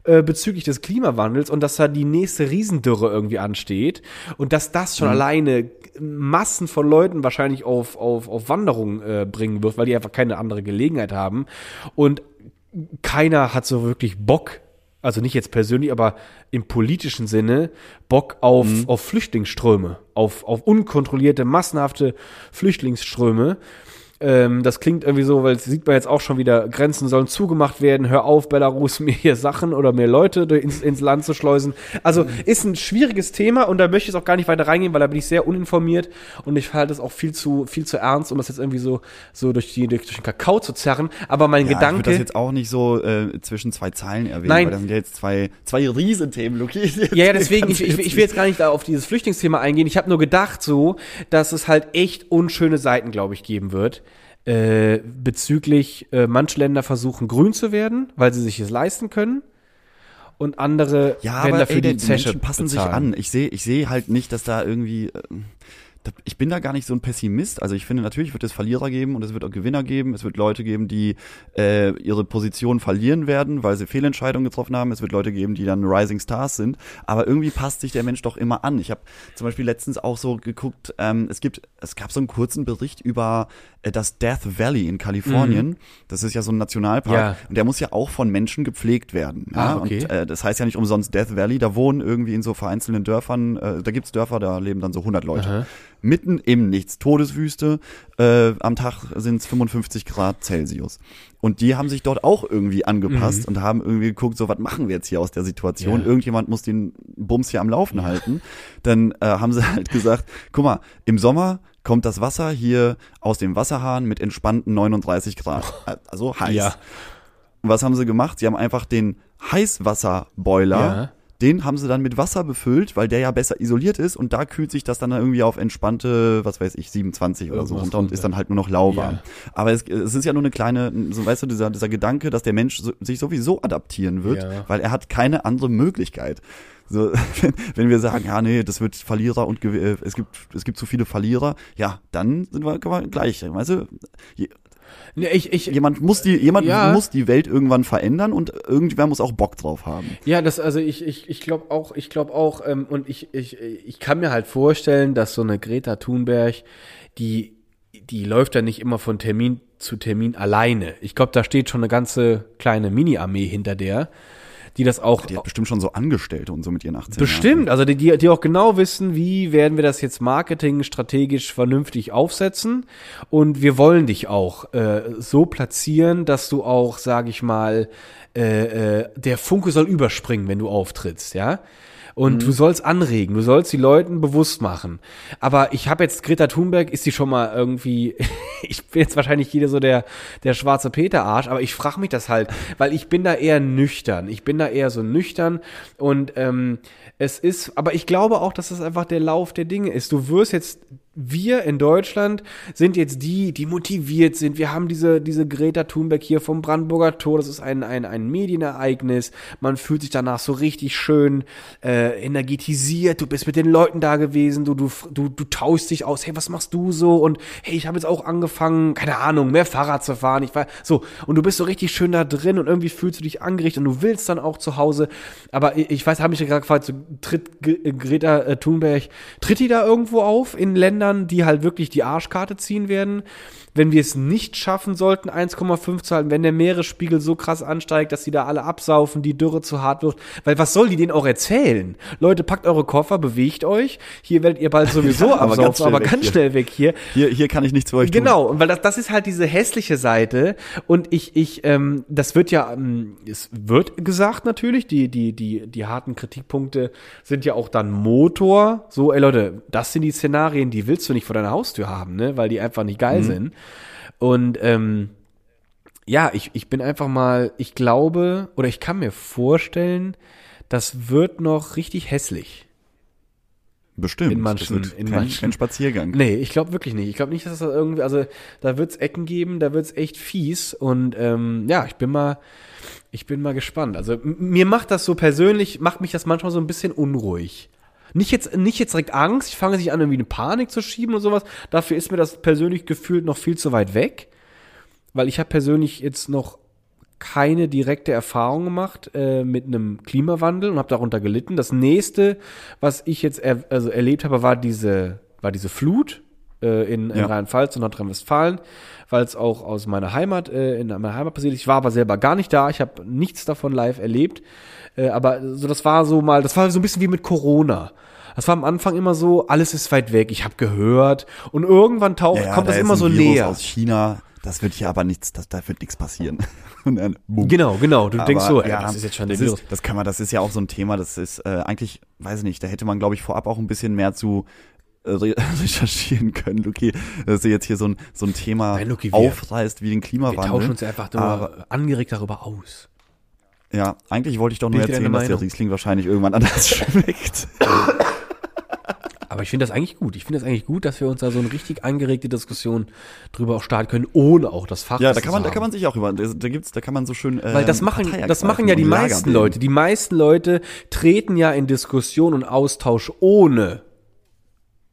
äh, bezüglich des Klimawandels und dass da die nächste Riesendürre irgendwie ansteht und dass das schon mhm. alleine Massen von Leuten wahrscheinlich auf, auf, auf Wanderung äh, bringen wird, weil die einfach keine andere Gelegenheit haben. Und keiner hat so wirklich Bock, also nicht jetzt persönlich, aber im politischen Sinne, Bock auf, mhm. auf Flüchtlingsströme, auf, auf unkontrollierte, massenhafte Flüchtlingsströme. Ähm, das klingt irgendwie so, weil sieht man jetzt auch schon wieder, Grenzen sollen zugemacht werden, hör auf, Belarus, mir hier Sachen oder mehr Leute ins, ins Land zu schleusen. Also ist ein schwieriges Thema und da möchte ich auch gar nicht weiter reingehen, weil da bin ich sehr uninformiert und ich halte es auch viel zu, viel zu ernst, um das jetzt irgendwie so, so durch, die, durch den Kakao zu zerren. Aber mein ja, Gedanke. Ich würde das jetzt auch nicht so äh, zwischen zwei Zeilen erwähnen, Nein. weil das sind ja jetzt zwei, zwei Riesenthemen, Luki. Ja, ja, deswegen, ich, ich, ich will jetzt gar nicht auf dieses Flüchtlingsthema eingehen. Ich habe nur gedacht so, dass es halt echt unschöne Seiten, glaube ich, geben wird äh, bezüglich, äh, manche Länder versuchen grün zu werden, weil sie sich es leisten können. Und andere ja, werden dafür ey, die, die Menschen passen bezahlen. sich an. Ich sehe ich sehe halt nicht, dass da irgendwie. Äh, ich bin da gar nicht so ein Pessimist. Also ich finde, natürlich wird es Verlierer geben und es wird auch Gewinner geben. Es wird Leute geben, die äh, ihre Position verlieren werden, weil sie Fehlentscheidungen getroffen haben. Es wird Leute geben, die dann Rising Stars sind. Aber irgendwie passt sich der Mensch doch immer an. Ich habe zum Beispiel letztens auch so geguckt, ähm, es gibt, es gab so einen kurzen Bericht über das Death Valley in Kalifornien. Mhm. Das ist ja so ein Nationalpark. Ja. Und der muss ja auch von Menschen gepflegt werden. Ja? Ah, okay. Und äh, das heißt ja nicht umsonst Death Valley. Da wohnen irgendwie in so vereinzelten Dörfern, äh, da gibt's Dörfer, da leben dann so 100 Leute. Aha. Mitten im Nichts, Todeswüste. Äh, am Tag sind es 55 Grad Celsius. Und die haben sich dort auch irgendwie angepasst mhm. und haben irgendwie geguckt, so was machen wir jetzt hier aus der Situation? Ja. Irgendjemand muss den Bums hier am Laufen halten. Dann äh, haben sie halt gesagt, guck mal, im Sommer kommt das Wasser hier aus dem Wasserhahn mit entspannten 39 Grad. Also heiß. Ja. Und was haben sie gemacht? Sie haben einfach den Heißwasserboiler, Ja. Den haben sie dann mit Wasser befüllt, weil der ja besser isoliert ist und da kühlt sich das dann irgendwie auf entspannte, was weiß ich, 27 oder so Irgendwas runter und ist dann halt nur noch lauwarm. Ja. Aber es, es ist ja nur eine kleine, so weißt du, dieser, dieser Gedanke, dass der Mensch so, sich sowieso adaptieren wird, Ja. weil er hat keine andere Möglichkeit. So, wenn, wenn wir sagen, ja, nee, das wird Verlierer und äh, es gibt, es gibt zu viele Verlierer, ja, dann sind wir, wir gleich. Weißt du, je- Nee, ich, ich, jemand muss die, jemand Ja. muss die Welt irgendwann verändern und irgendwer muss auch Bock drauf haben. Ja, das, also ich, ich, ich glaube auch, ich glaube auch, ähm, und ich, ich, ich kann mir halt vorstellen, dass so eine Greta Thunberg, die, die läuft ja nicht immer von Termin zu Termin alleine. Ich glaube, da steht schon eine ganze kleine Mini-Armee hinter der, die das auch Die hat bestimmt schon so Angestellte und so mit ihren 18 Bestimmt, also die, die, auch genau wissen, wie werden wir das jetzt Marketing strategisch vernünftig aufsetzen. Und wir wollen dich auch äh, so platzieren, dass du auch, sage ich mal, äh, äh, der Funke soll überspringen, wenn du auftrittst, ja. Und du sollst anregen, du sollst die Leuten bewusst machen. Aber ich habe jetzt Greta Thunberg, ist die schon mal irgendwie, ich bin jetzt wahrscheinlich jeder so der, der schwarze Peter-Arsch, aber ich frage mich das halt, weil ich bin da eher nüchtern. Ich bin da eher so nüchtern und ähm, es ist, aber ich glaube auch, dass das einfach der Lauf der Dinge ist. Du wirst jetzt wir in Deutschland sind jetzt die, die motiviert sind. Wir haben diese, diese Greta Thunberg hier vom Brandenburger Tor. Das ist ein, ein, ein Medienereignis. Man fühlt sich danach so richtig schön äh, energetisiert. Du bist mit den Leuten da gewesen. Du, du, du, du tauschst dich aus. Hey, was machst du so? Und hey, ich habe jetzt auch angefangen, keine Ahnung, mehr Fahrrad zu fahren. Ich war so. Und du bist so richtig schön da drin und irgendwie fühlst du dich angerichtet und du willst dann auch zu Hause. Aber ich, weiß, habe mich gerade gefragt, so, tritt Greta äh, Thunberg, tritt die da irgendwo auf in Ländern, die halt wirklich die Arschkarte ziehen werden? Wenn wir es nicht schaffen sollten, 1,5 zu halten, wenn der Meeresspiegel so krass ansteigt, dass die da alle absaufen, die Dürre zu hart wird, weil was soll die denen auch erzählen? Leute, packt eure Koffer, bewegt euch, hier werdet ihr bald sowieso Ja, aber absaufen, ganz schnell aber weg ganz hier. schnell weg hier. Hier, hier kann ich nichts für euch tun. Genau, und weil das, das ist halt diese hässliche Seite und ich, ich, ähm, das wird ja, ähm, es wird gesagt natürlich, die, die, die, die harten Kritikpunkte sind ja auch dann Motor. So, ey Leute, das sind die Szenarien, die willst du nicht vor deiner Haustür haben, ne, weil die einfach nicht geil sind. Und ähm, ja, ich, ich bin einfach mal, ich glaube, oder ich kann mir vorstellen, das wird noch richtig hässlich. Bestimmt. In manchen- Das wird in kein, manchen- kein Spaziergang. Nee, ich glaube wirklich nicht. Ich glaube nicht, dass das irgendwie, also da wird's Ecken geben, da wird's echt fies. Und ähm, ja, ich bin mal, ich bin mal gespannt. Also mir macht das so persönlich, macht mich das manchmal so ein bisschen unruhig. Nicht jetzt, nicht jetzt direkt Angst, ich fange sich an, irgendwie eine Panik zu schieben und sowas. Dafür ist mir das persönlich gefühlt noch viel zu weit weg. Weil ich habe persönlich jetzt noch keine direkte Erfahrung gemacht äh, mit einem Klimawandel und habe darunter gelitten. Das nächste, was ich jetzt er, also erlebt habe, war diese, war diese Flut äh, in, in Ja. Rheinland-Pfalz und Nordrhein-Westfalen, weil es auch aus meiner Heimat, äh, in meiner Heimat passiert ist. Ich war aber selber gar nicht da, ich habe nichts davon live erlebt. Äh, aber so, das war so mal, das war so ein bisschen wie mit Corona. Das war am Anfang immer so, alles ist weit weg, ich habe gehört und irgendwann taucht, Ja, ja, kommt da das ist immer so Virus näher. aus China. Das wird hier aber nichts, das, da wird nichts passieren. Dann. Genau, genau. Du denkst so, Aber, ey, das ist jetzt schon der das Virus. ist, das kann man, das ist ja auch so ein Thema, das ist äh, eigentlich, weiß ich nicht, da hätte man, glaube ich, vorab auch ein bisschen mehr zu recherchieren können, Luki, dass du jetzt hier so ein, so ein Thema Nein, Luki, wir- aufreißt wie den Wir Klimawandel. tauschen uns einfach nur Aber- angeregt darüber aus. Ja, eigentlich wollte ich doch nur ist deine erzählen, dass der? Riesling wahrscheinlich irgendwann anders schmeckt. Aber ich finde das eigentlich gut. Ich finde das eigentlich gut, dass wir uns da so eine richtig angeregte Diskussion drüber auch starten können, ohne auch das Fach. Ja, da kann man, da kann man sich auch über, da, da gibt's, da kann man so schön. Äh, Weil das machen, Partei das machen ja die meisten. Leute. Die meisten Leute treten ja in Diskussion und Austausch ohne,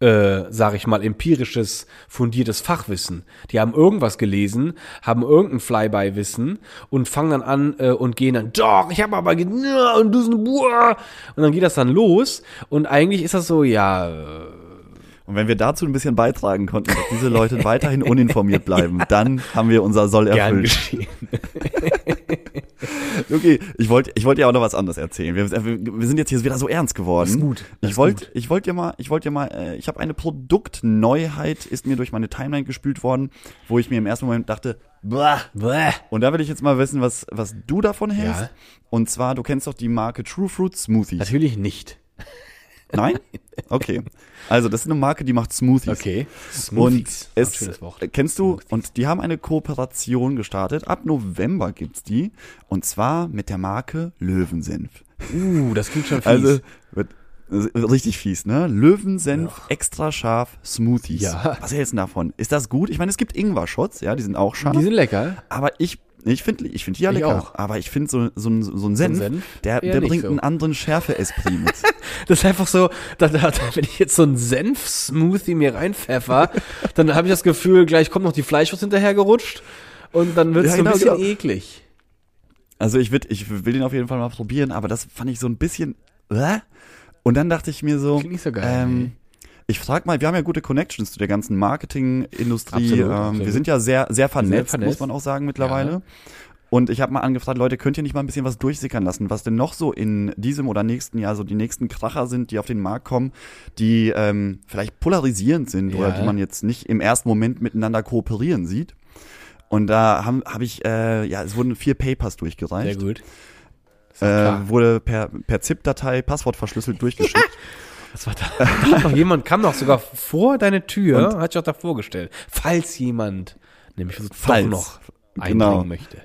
äh, sag ich mal, empirisches, fundiertes Fachwissen. Die haben irgendwas gelesen, haben irgendein Flyby-Wissen und fangen dann an äh, und gehen dann, doch, ich habe aber, ge- und du. Und dann geht das dann los und eigentlich ist das so, ja, äh, Und wenn wir dazu ein bisschen beitragen konnten, dass diese Leute weiterhin uninformiert bleiben, dann haben wir unser Soll erfüllt. Okay, ich wollte ich wollte ja auch noch was anderes erzählen. Wir, wir, sind jetzt hier wieder so ernst geworden. Ist gut, Ich wollte ich wollte dir mal, ich wollte dir mal, äh, ich habe eine Produktneuheit ist mir durch meine Timeline gespült worden, wo ich mir im ersten Moment dachte, Blah. Bäh. Und da will ich jetzt mal wissen, was was du davon hältst. Ja. Und zwar, du kennst doch die Marke True Fruit Smoothies. Natürlich nicht. Nein? Okay. Also, das ist eine Marke, die macht Smoothies. Okay. Und Auch es, kennst du, Smoothies. und die haben eine Kooperation gestartet. Ab November gibt's die. Und zwar mit der Marke Löwensenf. Uh, das klingt schon fies. Also, wird, äh, richtig fies, ne? Löwensenf, extra scharf, Smoothies. Ja. Was hältst du davon? Ist das gut? Ich meine, es gibt Ingwer-Shots, ja, die sind auch scharf. die sind lecker. aber ich, ich finde ich find die ja lecker. auch. Aber ich finde so, so, ein- so ein Senf, Senf der, eher der nicht bringt so. einen anderen Schärfe-Esprit mit. Das ist einfach so, da, da, da, wenn ich jetzt so einen Senf-Smoothie mir reinpfeffer, dann habe ich das Gefühl, gleich kommt noch die Fleischwurst hinterhergerutscht und dann wird es Ja, so ein genau, bisschen genau. eklig. Also ich, würd, ich will den auf jeden Fall mal probieren, aber das fand ich so ein bisschen. Äh? Und dann dachte ich mir so, Klingt nicht so geil, ähm, nee. Ich frag mal, wir haben ja gute Connections zu der ganzen Marketingindustrie. Absolut, ähm, absolut. Wir sind ja sehr, sehr vernetzt, vernetzt. muss man auch sagen mittlerweile. Und ich habe mal angefragt, Leute, könnt ihr nicht mal ein bisschen was durchsickern lassen, was denn noch so in diesem oder nächsten Jahr so die nächsten Kracher sind, die auf den Markt kommen, die ähm, vielleicht polarisierend sind oder Ja. die man jetzt nicht im ersten Moment miteinander kooperieren sieht. Und da habe hab ich, äh, ja, es wurden vier Papers Sehr durchgereicht. gut. Ja klar. Äh, wurde per, per ZIP-Datei passwortverschlüsselt durchgeschickt. Das war da, da noch jemand, kam noch sogar vor deine Tür, hat sich auch da vorgestellt. Falls jemand nämlich doch Falls. noch einbringen Genau. möchte.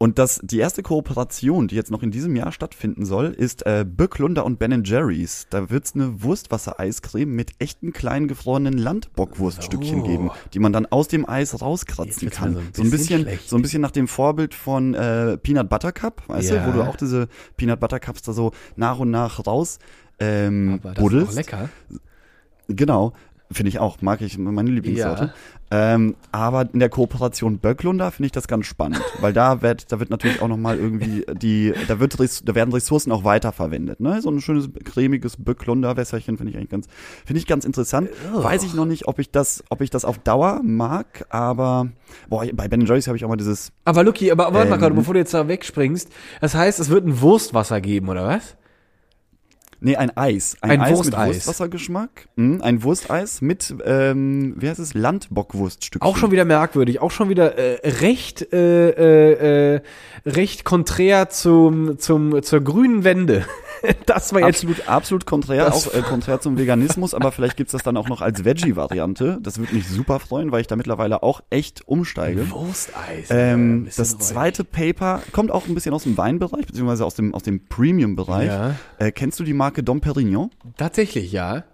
Und das, die erste Kooperation, die jetzt noch in diesem Jahr stattfinden soll, ist äh, Böcklunder und Ben Jerry's. Da wird's eine Wurstwassereiscreme mit echten kleinen gefrorenen Landbockwurststückchen Oh. geben, die man dann aus dem Eis rauskratzen kann. so ein so ein bisschen bisschen, so ein bisschen nach dem Vorbild von äh, Peanut Butter Cup, weißt Ja. du, wo du auch diese Peanut Butter Cups da so nach und nach raus ähm, Aber das ist buddelst. auch lecker. Genau, finde ich auch, mag ich meine Lieblingssorte. Ja. Ähm, aber in der Kooperation Böcklunder finde ich das ganz spannend, weil da wird, da wird natürlich auch noch mal irgendwie die, da wird, da werden Ressourcen auch weiterverwendet, ne? So ein schönes cremiges Böcklunder Wässerchen finde ich eigentlich ganz, finde ich ganz interessant. Weiß ich noch nicht, ob ich das, ob ich das auf Dauer mag, aber boah, bei Ben Jerry's habe ich auch mal dieses, Aber Lucky, aber warte mal Ähm. gerade, bevor du jetzt da wegspringst. Das heißt, es wird ein Wurstwasser geben, oder was? Nee, ein Eis, Ein Eis Wursteis. mit Wurstwassergeschmack, mhm, ein Wursteis mit, ähm, wie heißt es, Landbockwurststückchen. Auch schon wieder merkwürdig, auch schon wieder äh, recht, äh, äh, äh, recht konträr zum, zum, zur grünen Wende. Das war jetzt Absolut, absolut konträr, auch äh, konträr zum Veganismus, aber vielleicht gibt's das dann auch noch als Veggie-Variante. Das würde mich super freuen, weil ich da mittlerweile auch echt umsteige. Wursteis. Ähm, Ein bisschen das zweite Paper kommt auch ein bisschen aus dem Weinbereich, beziehungsweise aus dem, aus dem Premium-Bereich. Ja. Äh, kennst du die Marke Dom Perignon? Tatsächlich, ja.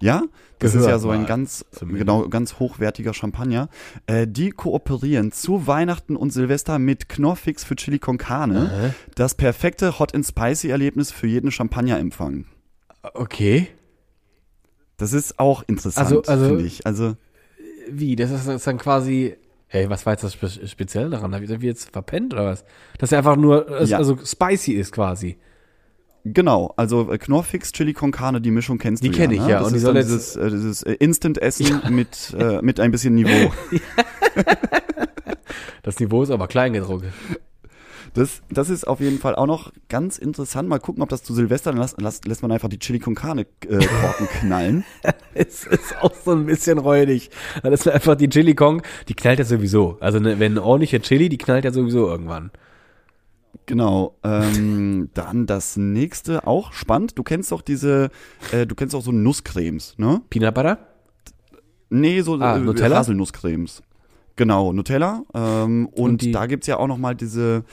Ja? Das Gehört ist ja so ein ganz, zumindest. genau, ganz hochwertiger Champagner. Äh, die kooperieren zu Weihnachten und Silvester mit Knorrfix für Chili con Carne. Das perfekte Hot and Spicy Erlebnis für jeden Champagnerempfang. Okay. Das ist auch interessant, Also- also- finde ich. Also, Wie? Das ist, das ist dann quasi. Hey, was war jetzt das Spe speziell daran? Hab ich- wir jetzt verpennt oder was? Dass er einfach nur äh, Ja. also spicy ist quasi. Genau. Also, äh, Knorrfix, Chili con Carne, die Mischung kennst Die du kenn ja. ich, ne? ja. Das Und die ist soll dieses, äh, dieses äh, Instant-Essen mit, äh, mit ein bisschen Niveau. Das Niveau ist aber klein gedruckt. Das, das ist auf jeden Fall auch noch ganz interessant. Mal gucken, ob das zu Silvester, dann lässt, lässt, lässt man einfach die Chili con Carne äh, Korken knallen. Es ist auch so ein bisschen räudig. Dann ist einfach die Chili Kong, die knallt ja sowieso. Also ne, wenn eine ordentliche Chili, die knallt ja sowieso irgendwann. Genau. Ähm, dann das nächste, auch spannend. Du kennst doch diese, äh, du kennst auch so Nusscremes, ne? Peanut Butter? Nee, so Ah, äh, Nutella? Haselnusscremes. Genau, Nutella. Ähm, und Und da gibt's ja auch noch mal diese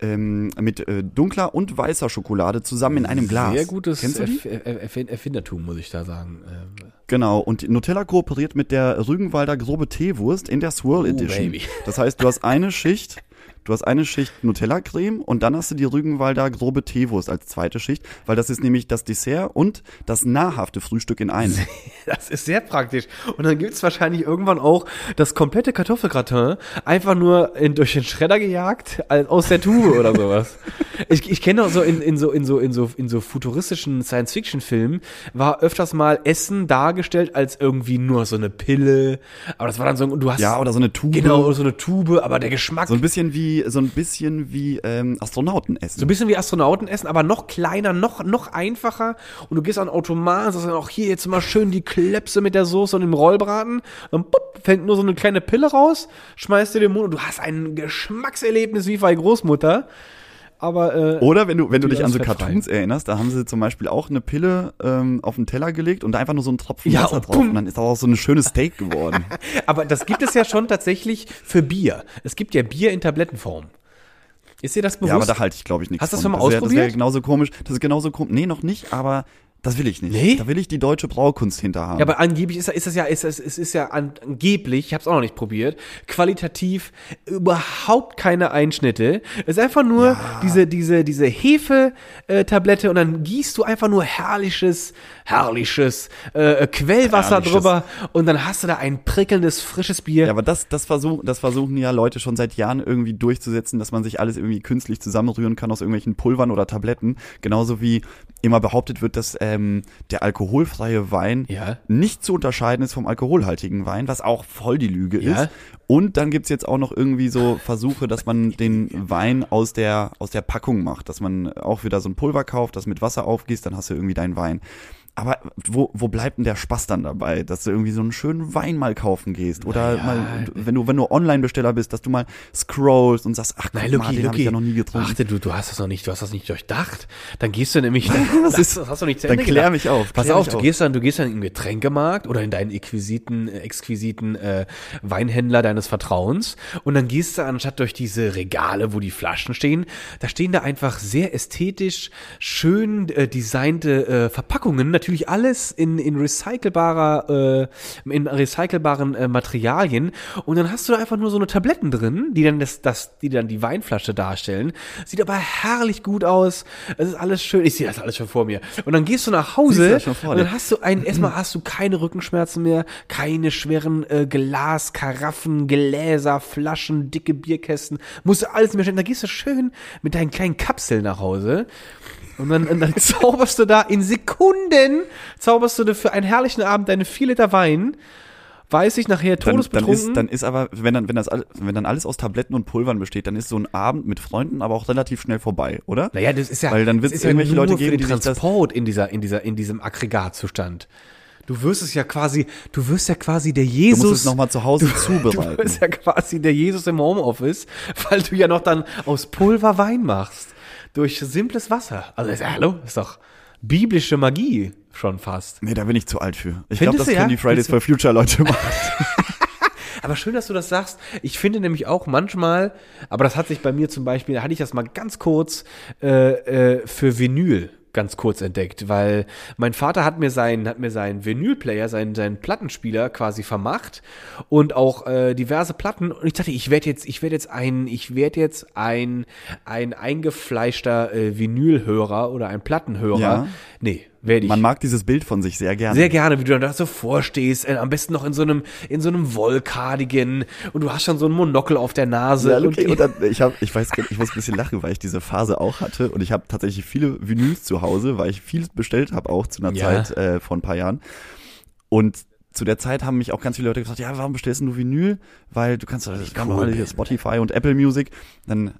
ähm, mit äh, dunkler und weißer Schokolade zusammen in einem Glas. Sehr gutes? Erf Erf Erf Erfindertum, muss ich da sagen. Ähm, Genau, und Nutella kooperiert mit der Rügenwalder grobe Teewurst in der Swirl Edition. Oh. Das heißt, du hast eine Schicht, du hast eine Schicht Nutella-Creme und dann hast du die Rügenwalder grobe Teewurst als zweite Schicht, weil das ist nämlich das Dessert und das nahrhafte Frühstück in einem. Das ist sehr praktisch. Und dann gibt's wahrscheinlich irgendwann auch das komplette Kartoffelgratin einfach nur in, durch den Schredder gejagt als, aus der Tube oder sowas. Ich, ich kenne auch so in, in so in so in so in so futuristischen Science-Fiction-Filmen war öfters mal Essen dargestellt als irgendwie nur so eine Pille. Aber das war dann so und du hast Ja, oder so eine Tube. genau so eine Tube, aber der Geschmack So ein bisschen wie, so ein bisschen wie ähm, Astronauten essen. So ein bisschen wie Astronauten essen, aber noch kleiner, noch, noch einfacher. Und du gehst an Automaten, sagst dann auch hier jetzt mal schön die Klöpse mit der Soße und dem Rollbraten. Dann pupp, fängt nur so eine kleine Pille raus, schmeißt dir den Mund und du hast ein Geschmackserlebnis wie bei Großmutter. Aber äh, Oder wenn du, wenn du dich an so. Cartoons erinnerst, da haben sie zum Beispiel auch eine Pille ähm, auf den Teller gelegt und da einfach nur so einen Tropfen Ja, Wasser drauf. bumm. Und dann ist auch so ein schönes Steak geworden. Aber das gibt es ja schon tatsächlich für Bier. Es gibt ja Bier in Tablettenform. Ist dir das bewusst? ja, aber da halte ich, glaube ich, nichts Hast du das schon mal wär- Das wäre ausprobiert? genauso komisch. Das ist genauso komisch. Nee, noch nicht, aber das will ich nicht. Nee? Da will ich die deutsche Braukunst hinter haben. Ja, aber angeblich ist, ist das ja, ist, es ist, ist ja an- angeblich, ich habe es auch noch nicht probiert, qualitativ überhaupt keine Einschnitte. Es ist einfach nur diese, diese, diese Hefe-Tablette und dann gießt du einfach nur herrliches, herrliches äh, Quellwasser Herrliches. drüber und dann hast du da ein prickelndes, frisches Bier. Ja, aber das, das, versuch, das versuchen ja Leute schon seit Jahren irgendwie durchzusetzen, dass man sich alles irgendwie künstlich zusammenrühren kann aus irgendwelchen Pulvern oder Tabletten. Genauso wie immer behauptet wird, dass ähm, der alkoholfreie Wein Ja. nicht zu unterscheiden ist vom alkoholhaltigen Wein, was auch voll die Lüge Ja. ist. Und dann gibt's jetzt auch noch irgendwie so Versuche, dass man den Wein aus der, aus der Packung macht, dass man auch wieder so ein Pulver kauft, das mit Wasser aufgießt, dann hast du irgendwie deinen Wein. Aber wo, wo bleibt denn der Spaß dann dabei, dass du irgendwie so einen schönen Wein mal kaufen gehst? Oder Naja. mal, wenn du, wenn du Online-Besteller bist, dass du mal scrollst und sagst, ach guck Nein, mal, Lucky, den habe Lucky. ich ja noch nie getrunken. Achte, du, du hast das noch nicht, du hast das nicht durchdacht. Dann gehst du nämlich, Was das, ist- das hast du nicht zu dann Ende klär gedacht. mich auf, Pass klär auf, du auf. gehst dann, du gehst dann im Getränkemarkt oder in deinen exquisiten, äh, exquisiten äh, Weinhändler deines Vertrauens und dann gehst du anstatt durch diese Regale, wo die Flaschen stehen, da stehen da einfach sehr ästhetisch schön äh, designte äh, Verpackungen, natürlich alles in, in recycelbarer, äh, in recycelbaren äh, Materialien und dann hast du da einfach nur so eine Tabletten drin, die dann das, das, die dann die Weinflasche darstellen. Sieht aber herrlich gut aus. Es ist alles schön. Ich sehe das alles schon vor mir. Und dann gehst du nach Hause und dann hast du ein, erstmal hast du keine Rückenschmerzen mehr, keine schweren äh, Glas, Karaffen, Gläser, Flaschen, dicke Bierkästen. Musst du alles mehr stellen. Da gehst du schön mit deinen kleinen Kapseln nach Hause. Und dann, und dann zauberst du da in Sekunden, zauberst du dir für einen herrlichen Abend deine vier Liter Wein, weiß ich, nachher dann, dann, todesbetrunken. ist, dann ist aber, wenn dann, wenn das, wenn dann alles aus Tabletten und Pulvern besteht, dann ist so ein Abend mit Freunden aber auch relativ schnell vorbei, oder? Naja, das ist ja, Weil dann ist ja irgendwelche nur Leute geben, die Transport in dieser, in dieser, in diesem Aggregatzustand. Du wirst es ja quasi, du wirst ja quasi der Du Jesus. musst es nochmal zu Hause Du zubereiten. bist ja quasi der Jesus im Homeoffice, weil du ja noch dann aus Pulver Wein machst. Durch simples Wasser. Also, ist, hallo, ist doch biblische Magie schon fast. Nee, da bin ich zu alt für. Ich glaube, das können ja? die Fridays for Future Leute machen. Aber schön, dass du das sagst. Ich finde nämlich auch manchmal, aber das hat sich bei mir zum Beispiel, da hatte ich das mal ganz kurz äh, äh, für Vinyl ganz kurz entdeckt, weil mein Vater hat mir seinen, hat mir seinen Vinylplayer, seinen, seinen Plattenspieler quasi vermacht und auch äh, diverse Platten und ich dachte, ich werde jetzt, ich werde jetzt ein, ich werde jetzt ein, ein eingefleischter äh, Vinylhörer oder ein Plattenhörer. Ja. Nee, werde ich. Man mag dieses Bild von sich sehr gerne. Sehr gerne, wie du dann da so vorstehst, äh, am besten noch in so einem, in so einem Wollcardigan und du hast schon so ein Monokel auf der Nase. Ja, okay. und dann, ich hab, ich weiß, ich muss ein bisschen lachen, weil ich diese Phase auch hatte und ich habe tatsächlich viele Vinyls zu Hause, weil ich viel bestellt habe auch zu einer Ja. Zeit äh, vor ein paar Jahren. Und zu der Zeit haben mich auch ganz viele Leute gefragt, ja, warum bestellst du Vinyl? Weil du kannst, das kann cool alle hier. Spotify und Apple Music. Dann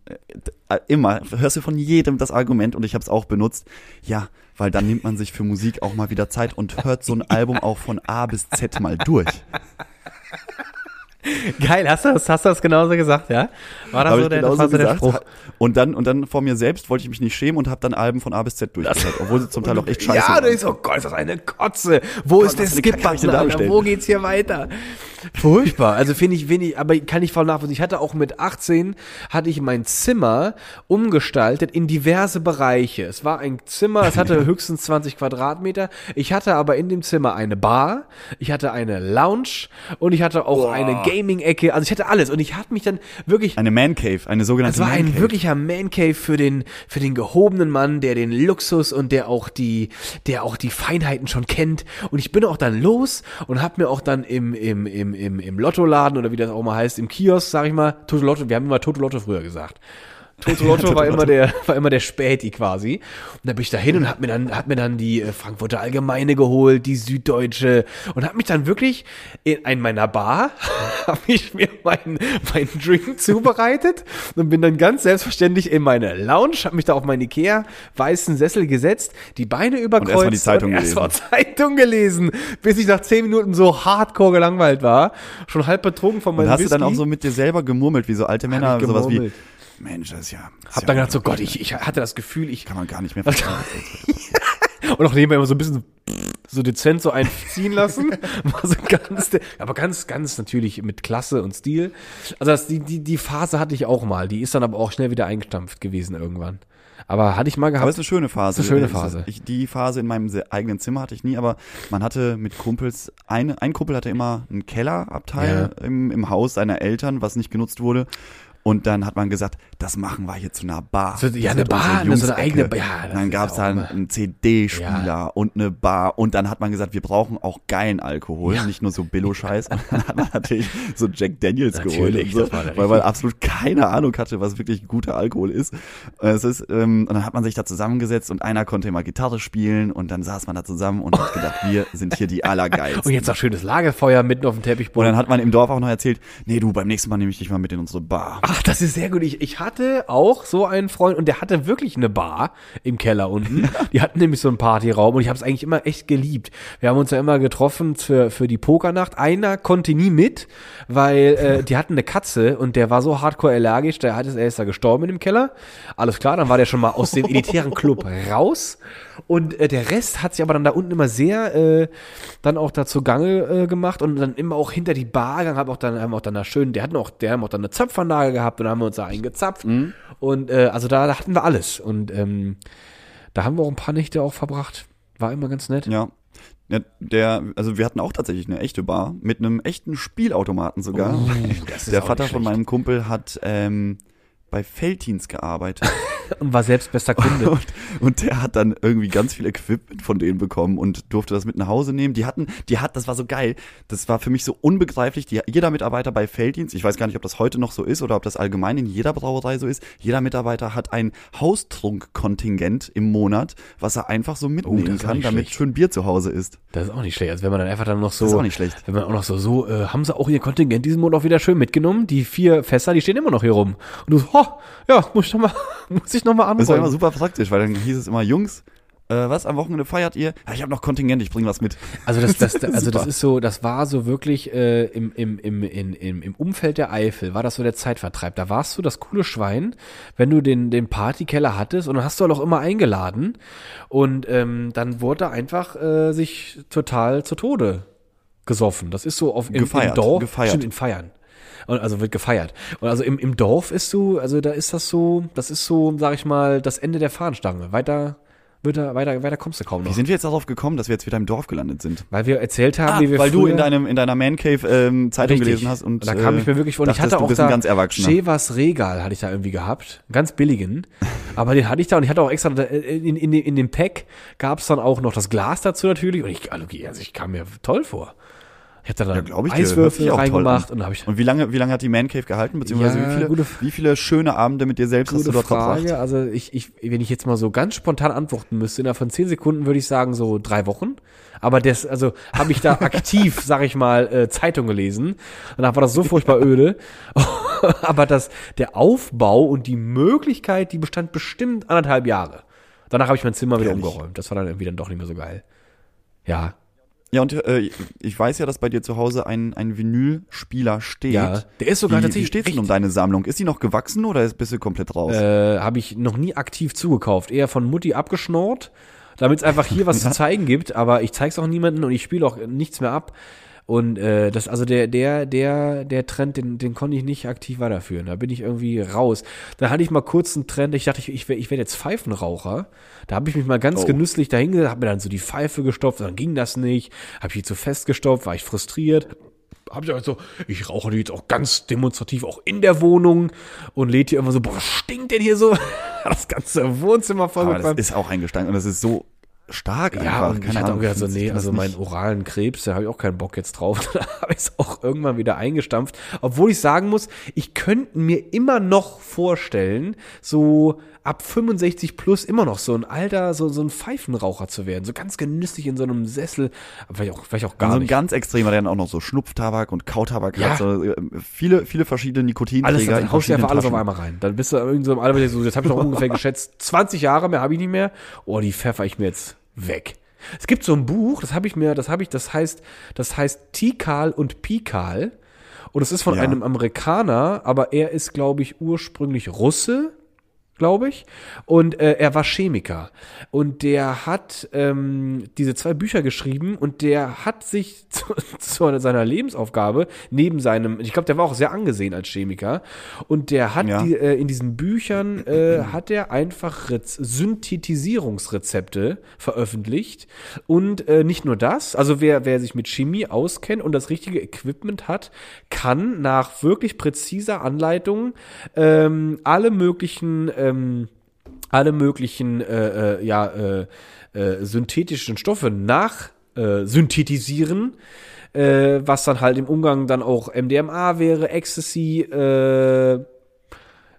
äh, immer hörst du von jedem das Argument und ich habe es auch benutzt. Ja, weil dann nimmt man sich für Musik auch mal wieder Zeit und hört so ein Album auch von A bis Z mal durch. Geil, hast du das, hast du das genauso gesagt, ja? War das Habe so der, genauso das war so der. Spruch? Und dann, und dann vor mir selbst wollte ich mich nicht schämen und habe dann Alben von A bis Z durchgehört, obwohl sie zum Teil auch echt scheiße Ja, waren. du ist, oh Gott, ist das eine Kotze. Wo ist der hab Skip-Button? Wo geht's hier weiter? Furchtbar. Also finde ich wenig, aber kann ich voll nachvollziehen. Ich hatte auch mit 18, hatte ich mein Zimmer umgestaltet in diverse Bereiche. Es war ein Zimmer, es hatte höchstens 20 Quadratmeter. Ich hatte aber in dem Zimmer eine Bar, ich hatte eine Lounge und ich hatte auch Boah. eine Gaming-Ecke. Also ich hatte alles und ich hatte mich dann wirklich Eine Man Cave, eine sogenannte es war Man ein Cave. wirklicher Man Cave für den, für den gehobenen Mann, der den Luxus und der auch die, der auch die Feinheiten schon kennt. Und ich bin auch dann los und hab mir auch dann im, im, im, im, im Lottoladen oder wie das auch mal heißt, im Kiosk, sag ich mal, Toto Lotto, wir haben immer Toto Lotto früher gesagt. Toto Lotto war immer der, war immer der Späti quasi. Und da bin ich da hin und hab mir dann, hab mir dann die äh, Frankfurter Allgemeine geholt, die Süddeutsche und hab mich dann wirklich in, in meiner Bar, hab ich mir meinen, meinen Drink zubereitet und bin dann ganz selbstverständlich in meine Lounge, hab mich da auf meinen Ikea weißen Sessel gesetzt, die Beine überkreuzt erst mal die Zeitung und erst gelesen. Zeitung gelesen, bis ich nach zehn Minuten so hardcore gelangweilt war, schon halb betrunken von meinem Und hast du Whisky. dann auch so mit dir selber gemurmelt, wie so alte Männer, sowas wie. Mensch, das ist ja. das Hab ist dann ja gedacht, so Gott, ich, ich hatte das Gefühl, ich Kann man gar nicht mehr und auch nebenbei immer so ein bisschen so dezent so einziehen lassen. War so ganz, aber ganz, ganz natürlich mit Klasse und Stil. Also das, die, die, die Phase hatte ich auch mal. Die ist dann aber auch schnell wieder eingestampft gewesen irgendwann. Aber hatte ich mal Aber gehabt. es ist eine schöne Phase. Das ist eine schöne Phase. Ich, die Phase in meinem eigenen Zimmer hatte ich nie, aber man hatte mit Kumpels, eine, ein Kumpel hatte immer einen Kellerabteil im, im Haus seiner Eltern, was nicht genutzt wurde. Und dann hat man gesagt, das machen wir hier zu einer Bar. So, ja, eine Bar, so eine eigene Bar. Ja, Und dann auch dann immer- einen CD-Spieler Ja. und eine Bar. Und dann hat man gesagt, wir brauchen auch geilen Alkohol, Ja. nicht nur so Billo-Scheiß. Und dann hat man natürlich so Jack Daniels geholt. Natürlich, Und so, weil man absolut keine Ahnung hatte, was wirklich guter Alkohol ist. Es ist ähm, und dann hat man sich da zusammengesetzt und einer konnte immer Gitarre spielen und dann saß man da zusammen und hat gedacht, wir sind hier die Allergeilsten. und jetzt noch schönes Lagerfeuer mitten auf dem Und Teppichboden. dann hat man im Dorf auch noch erzählt, nee, du, beim nächsten Mal nehme ich dich mal mit in unsere Bar. Ach, das ist sehr gut. Ich, ich hatte auch so einen Freund und der hatte wirklich eine Bar im Keller unten. Die hatten nämlich so einen Partyraum und ich habe es eigentlich immer echt geliebt. Wir haben uns ja immer getroffen für, für die Pokernacht. Einer konnte nie mit, weil äh, die hatten eine Katze und der war so hardcore allergisch, der hat es, er ist da gestorben in dem Keller. Alles klar, dann war der schon mal aus dem elitären Club raus. Und äh, der Rest hat sich aber dann da unten immer sehr äh, dann auch dazu Gange äh, gemacht und dann immer auch hinter die Bar gegangen, hab auch dann haben auch dann da schön, der hatten auch, der haben auch dann eine Zapfanlage gehabt und dann haben wir uns da eingezapft. Und äh, also da, da hatten wir alles. Und ähm, da haben wir auch ein paar Nächte auch verbracht. War immer ganz nett. Ja. Ja, der, also wir hatten auch tatsächlich eine echte Bar mit einem echten Spielautomaten sogar. Oh, der Vater von meinem Kumpel hat ähm, bei Feltins gearbeitet. Und war selbst bester Kunde. Und, und der hat dann irgendwie ganz viel Equipment von denen bekommen und durfte das mit nach Hause nehmen. Die hatten, die hat, das war so geil. Das war für mich so unbegreiflich. Die, jeder Mitarbeiter bei Felddienst, ich weiß gar nicht, ob das heute noch so ist oder ob das allgemein in jeder Brauerei so ist. Jeder Mitarbeiter hat ein Haustrunkkontingent im Monat, was er einfach so mitnehmen Oh, ist auch kann, damit schlecht. schön Bier zu Hause ist. Das ist auch nicht schlecht. Also wenn man dann einfach dann noch so. Das ist auch nicht schlecht. Wenn man auch noch so, so, äh, haben sie auch ihr Kontingent diesen Monat auch wieder schön mitgenommen. Die vier Fässer, die stehen immer noch hier rum. Und du so, ho, ja, muss ich noch mal, muss ich noch mal Das war immer super praktisch, weil dann hieß es immer, Jungs, äh, was, am Wochenende feiert ihr? Ja, ich habe noch Kontingent, ich bring was mit. Also das, das, also das ist so, das war so wirklich äh, im, im, im, im, im Umfeld der Eifel, war das so der Zeitvertreib. Da warst du das coole Schwein, wenn du den, den Partykeller hattest und dann hast du auch immer eingeladen und ähm, dann wurde einfach äh, sich total zu Tode gesoffen. Das ist so auf im, im Gefeiert, Dorf, gefeiert. stimmt, in Feiern. Und also wird gefeiert. Und also im, im Dorf ist so, also da ist das so, das ist so, sag ich mal, das Ende der Fahnenstange. Weiter, wird da, weiter, weiter kommst du kaum Wie noch. sind wir jetzt darauf gekommen, dass wir jetzt wieder im Dorf gelandet sind? Weil wir erzählt haben, Ah, wie wir weil du in deinem in deiner Man Cave ähm, Zeitung Richtig. gelesen hast und da kam ich mir wirklich vor. Und ich dachtest, hatte du auch da ein ganz. Chevas Regal hatte ich da irgendwie gehabt, ganz billigen. Aber den hatte ich da und ich hatte auch extra da- in, in, in dem Pack gab es dann auch noch das Glas dazu natürlich und ich also, also ich kam mir toll vor. Ich habe da dann glaub ich Eiswürfel toll reingemacht und habe ich Und wie lange wie lange hat die Man Cave gehalten beziehungsweise Ja, wie viele gute- wie viele schöne Abende mit dir selbst hast du dort Frage. verbracht? Also ich, ich, wenn ich jetzt mal so ganz spontan antworten müsste, innerhalb von zehn Sekunden würde ich sagen so drei Wochen. Aber das, also habe ich da aktiv, sag ich mal, äh, Zeitung gelesen. Danach war das so furchtbar öde. Aber das, der Aufbau und die Möglichkeit, die bestand bestimmt anderthalb Jahre. Danach habe ich mein Zimmer wieder Ehrlich? umgeräumt. Das war dann irgendwie dann doch nicht mehr so geil. Ja, Ja, und äh, ich weiß ja, dass bei dir zu Hause ein ein Vinylspieler steht. Ja, der ist sogar wie, tatsächlich Wie steht's denn um deine Sammlung? Ist die noch gewachsen oder ist- bist du komplett raus? äh, habe ich noch nie aktiv zugekauft. Eher von Mutti abgeschnorrt, damit es einfach hier was zu zeigen gibt. Aber ich zeig's auch niemanden und ich spiele auch nichts mehr ab. Und äh, das, also der, der, der, der Trend, den, den konnte ich nicht aktiv weiterführen. Da bin ich irgendwie raus. Da hatte ich mal kurz einen Trend, ich dachte, ich, ich werde ich werd jetzt Pfeifenraucher. Da habe ich mich mal ganz Oh. genüsslich dahingesetzt, habe mir dann so die Pfeife gestopft, dann ging das nicht, habe ich die zu fest gestopft, war ich frustriert. Hab ich auch so, ich rauche die jetzt auch ganz demonstrativ auch in der Wohnung und lädt hier immer so, boah, stinkt denn hier so? Das ganze Wohnzimmer Aber das ist auch eingestein und das ist so stark Ja, einfach. und ich hatte auch gedacht so, nee, also meinen oralen Krebs, da habe ich auch keinen Bock jetzt drauf. Da habe ich es auch irgendwann wieder eingestampft. Obwohl ich sagen muss, ich könnte mir immer noch vorstellen, so ab 65 plus immer noch so ein alter, so, so ein Pfeifenraucher zu werden. So ganz genüsslich in so einem Sessel. Aber vielleicht auch, vielleicht auch gar so ein nicht. ganz extremer, der dann auch noch so Schnupftabak und Kautabak Ja. hat. So, äh, viele, viele verschiedene Nikotinträger. Alles, in dann haust du einfach alles auf einmal rein. Dann bist du in irgendeinem Alter, wo ich so, jetzt habe ich noch ungefähr geschätzt, 20 Jahre mehr habe ich nicht mehr. Oh, die pfeffer ich mir jetzt weg. Es gibt so ein Buch, das habe ich mir, das habe ich, das heißt, das heißt Tikal und Pikal. Und es ist von Ja. einem Amerikaner, aber er ist, glaube ich, ursprünglich Russe, glaube ich. Und äh, er war Chemiker. Und der hat ähm, diese zwei Bücher geschrieben und der hat sich zu, zu seiner Lebensaufgabe neben seinem, ich glaube, der war auch sehr angesehen als Chemiker. Und der hat Ja. die, äh, in diesen Büchern äh, hat er einfach Rez Synthetisierungsrezepte veröffentlicht. Und äh, nicht nur das, also wer, wer sich mit Chemie auskennt und das richtige Equipment hat, kann nach wirklich präziser Anleitung ähm, alle möglichen ähm, alle möglichen äh, äh, ja, äh, äh, synthetischen Stoffe nach äh, synthetisieren, äh, was dann halt im Umgang dann auch MDMA wäre, Ecstasy,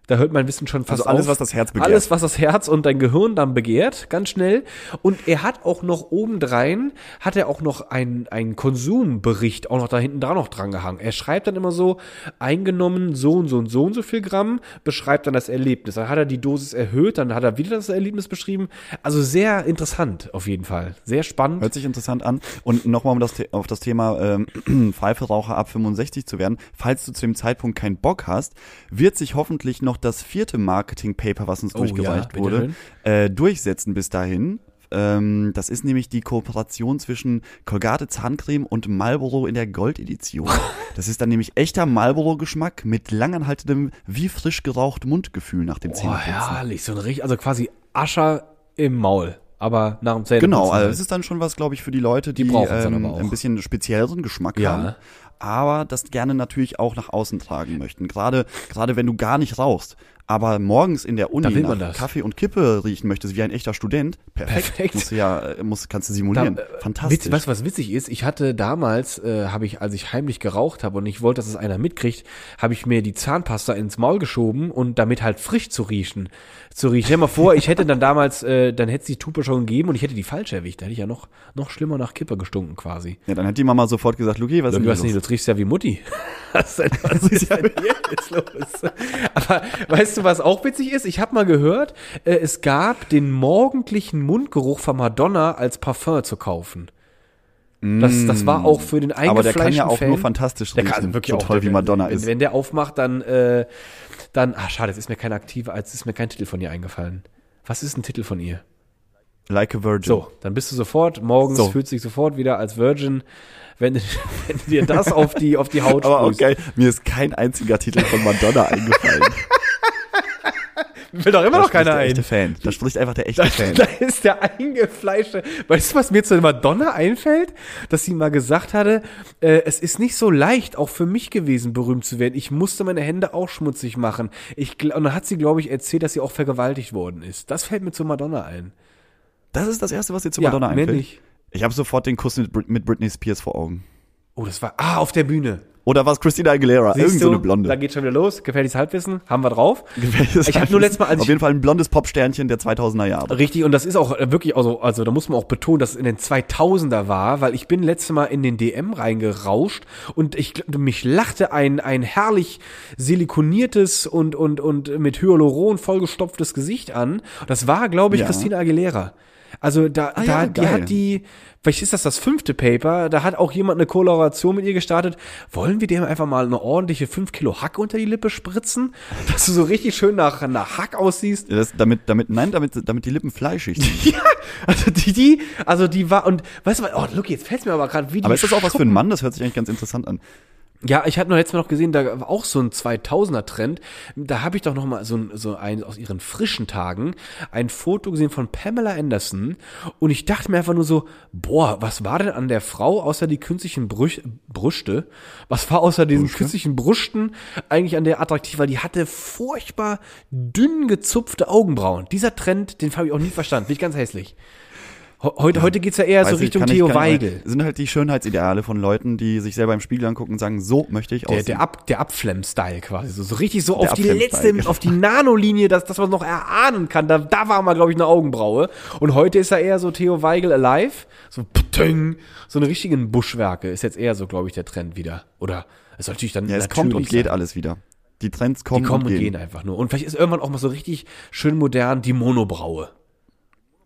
da hört mein Wissen schon fast Also alles, auf. was das Herz begehrt. Alles, was das Herz und dein Gehirn dann begehrt, ganz schnell. Und er hat auch noch obendrein, hat er auch noch einen, einen Konsumbericht auch noch da hinten dran noch dran gehangen. Er schreibt dann immer so, eingenommen so und so und so und so viel Gramm, beschreibt dann das Erlebnis. Dann hat er die Dosis erhöht, dann hat er wieder das Erlebnis beschrieben. Also sehr interessant auf jeden Fall. Sehr spannend. Hört sich interessant an. Und nochmal, um das, auf das Thema ähm, Pfeiferaucher ab 65 zu werden, falls du zu dem Zeitpunkt keinen Bock hast, wird sich hoffentlich noch das vierte Marketing-Paper, was uns Oh ja, durchgereicht bitte wurde, äh, durchsetzen bis dahin. Ähm, das ist nämlich die Kooperation zwischen Colgate Zahncreme und Marlboro in der Gold-Edition. Das ist dann nämlich echter Marlboro-Geschmack mit langanhaltendem, wie frisch geraucht Mundgefühl nach dem Oh, Zähneputzen. herrlich. So ein richtig, also quasi Ascher im Maul. Aber nach dem Zähneputzen. Genau, also halt. es ist dann schon was, glaube ich, für die Leute, die, Die ähm, ein bisschen spezielleren Geschmack Ja. haben, aber das gerne natürlich auch nach außen tragen möchten. Gerade gerade wenn du gar nicht rauchst, aber morgens in der Uni Da will man das. Kaffee und Kippe riechen möchtest, wie ein echter Student, perfekt. Perfekt. Musst du ja, äh, musst, kannst du simulieren. Da, äh, Fantastisch. Witz, weißt du, was witzig ist? Ich hatte damals, äh, habe ich, als ich heimlich geraucht habe und ich wollte, dass es einer mitkriegt, habe ich mir die Zahnpasta ins Maul geschoben und damit halt frisch zu riechen. Zu riechen. Stell dir mal vor, ich hätte dann damals, äh, dann hätte es die Tupe schon gegeben und ich hätte die falsch erwischt. Da hätte ich ja noch, noch schlimmer nach Kippe gestunken quasi. ja, dann hat die Mama sofort gesagt, Luki, was ist Du denn los? du riechst ja wie Mutti. Was, denn, was ist denn hier jetzt los? Aber weißt du, was auch witzig ist? Ich habe mal gehört, äh, es gab den morgendlichen Mundgeruch von Madonna als Parfum zu kaufen. Das, das war auch für den eingefleischten Aber der kann ja auch Fan. nur fantastisch Der riechen, kann wirklich so auch, toll der- wie Madonna wenn, ist. Wenn der aufmacht, dann, äh, dann, ah, schade, jetzt ist mir kein aktiver, als ist mir kein Titel von ihr eingefallen. Was ist ein Titel von ihr? Like a Virgin. So, dann bist du sofort, morgens So. fühlst du dich sofort wieder als Virgin, wenn, wenn dir das auf die, auf die Haut Aber auch geil, mir ist kein einziger Titel von Madonna eingefallen. Will doch immer Da noch spricht keiner der ein. echte Fan. Da spricht einfach der echte Fan. Da ist der eingefleischte. Weißt du, was mir zu Madonna einfällt? Dass sie mal gesagt hatte, äh, es ist nicht so leicht, auch für mich gewesen, berühmt zu werden. Ich musste meine Hände auch schmutzig machen. Ich, und dann hat sie, glaube ich, erzählt, dass sie auch vergewaltigt worden ist. Das fällt mir zu Madonna ein. Das ist das Erste, was dir zu Ja, Madonna mehr einfällt. nicht. Ich habe sofort den Kuss mit, mit Britney Spears vor Augen. Oh, das war, ah, auf der Bühne. Oder was Christina Aguilera? Siehst Irgend so du? eine Blonde. Da geht schon wieder los. Gefährliches Halbwissen. Haben wir drauf. Gefährliches Ich habe nur letztes Mal, als Auf jeden Fall ein blondes Popsternchen der 2000er Jahre. Richtig, und das ist auch äh, wirklich, also, also da muss man auch betonen, dass es in den 2000er war, weil ich bin letztes Mal in den DM reingerauscht und ich mich lachte ein, ein herrlich silikoniertes und, und, und mit Hyaluron vollgestopftes Gesicht an. Das war, glaube ich, Ja. Christina Aguilera. Also da, Ah da ja, die geil. hat die, vielleicht ist das das fünfte Paper, da hat auch jemand eine Kollaboration mit ihr gestartet. Wollen wir dem einfach mal eine ordentliche 5 Kilo Hack unter die Lippe spritzen, dass du so richtig schön nach, nach Hack aussiehst? Ja, Das, damit, damit, nein, damit, damit die Lippen fleischig sind. Ja, also die, die, also die war und weißt du was, oh, look, jetzt fällt's mir aber gerade wie die Aber ist das auch was für einen Mann? Das hört sich eigentlich ganz interessant an. Ja, ich hatte noch letztes Mal noch gesehen, da war auch so ein 2000er Trend. Da habe ich doch noch mal so ein, so ein aus ihren frischen Tagen ein Foto gesehen von Pamela Anderson und ich dachte mir einfach nur so, boah, was war denn an der Frau außer die künstlichen Brüch, Brüste? Was war außer diesen künstlichen Brüsten eigentlich an der attraktiv? Weil die hatte furchtbar dünn gezupfte Augenbrauen. Dieser Trend, den habe ich auch nie verstanden. Finde ich ganz hässlich. He- Heute, heute geht's ja eher so Weiß ich, Richtung ich Theo nicht- Weigel. Sind halt die Schönheitsideale von Leuten, die sich selber im Spiegel angucken und sagen, so möchte ich Der, aussehen. der, Ab, der Abflemm-Style quasi. So, so richtig so auf die letzte, auf die Nanolinie, dass, dass man noch erahnen kann. Da, da war mal, glaube ich, eine Augenbraue. Und heute ist er eher so Theo Weigel alive. So, ptüng, so eine richtigen Buschwerke. Ist jetzt eher so, glaube ich, der Trend wieder. Oder es soll natürlich dann ja, es kommt und geht sein. alles wieder. Die Trends Die kommen, kommen und gehen. einfach nur. Und vielleicht ist irgendwann auch mal so richtig schön modern die Monobraue.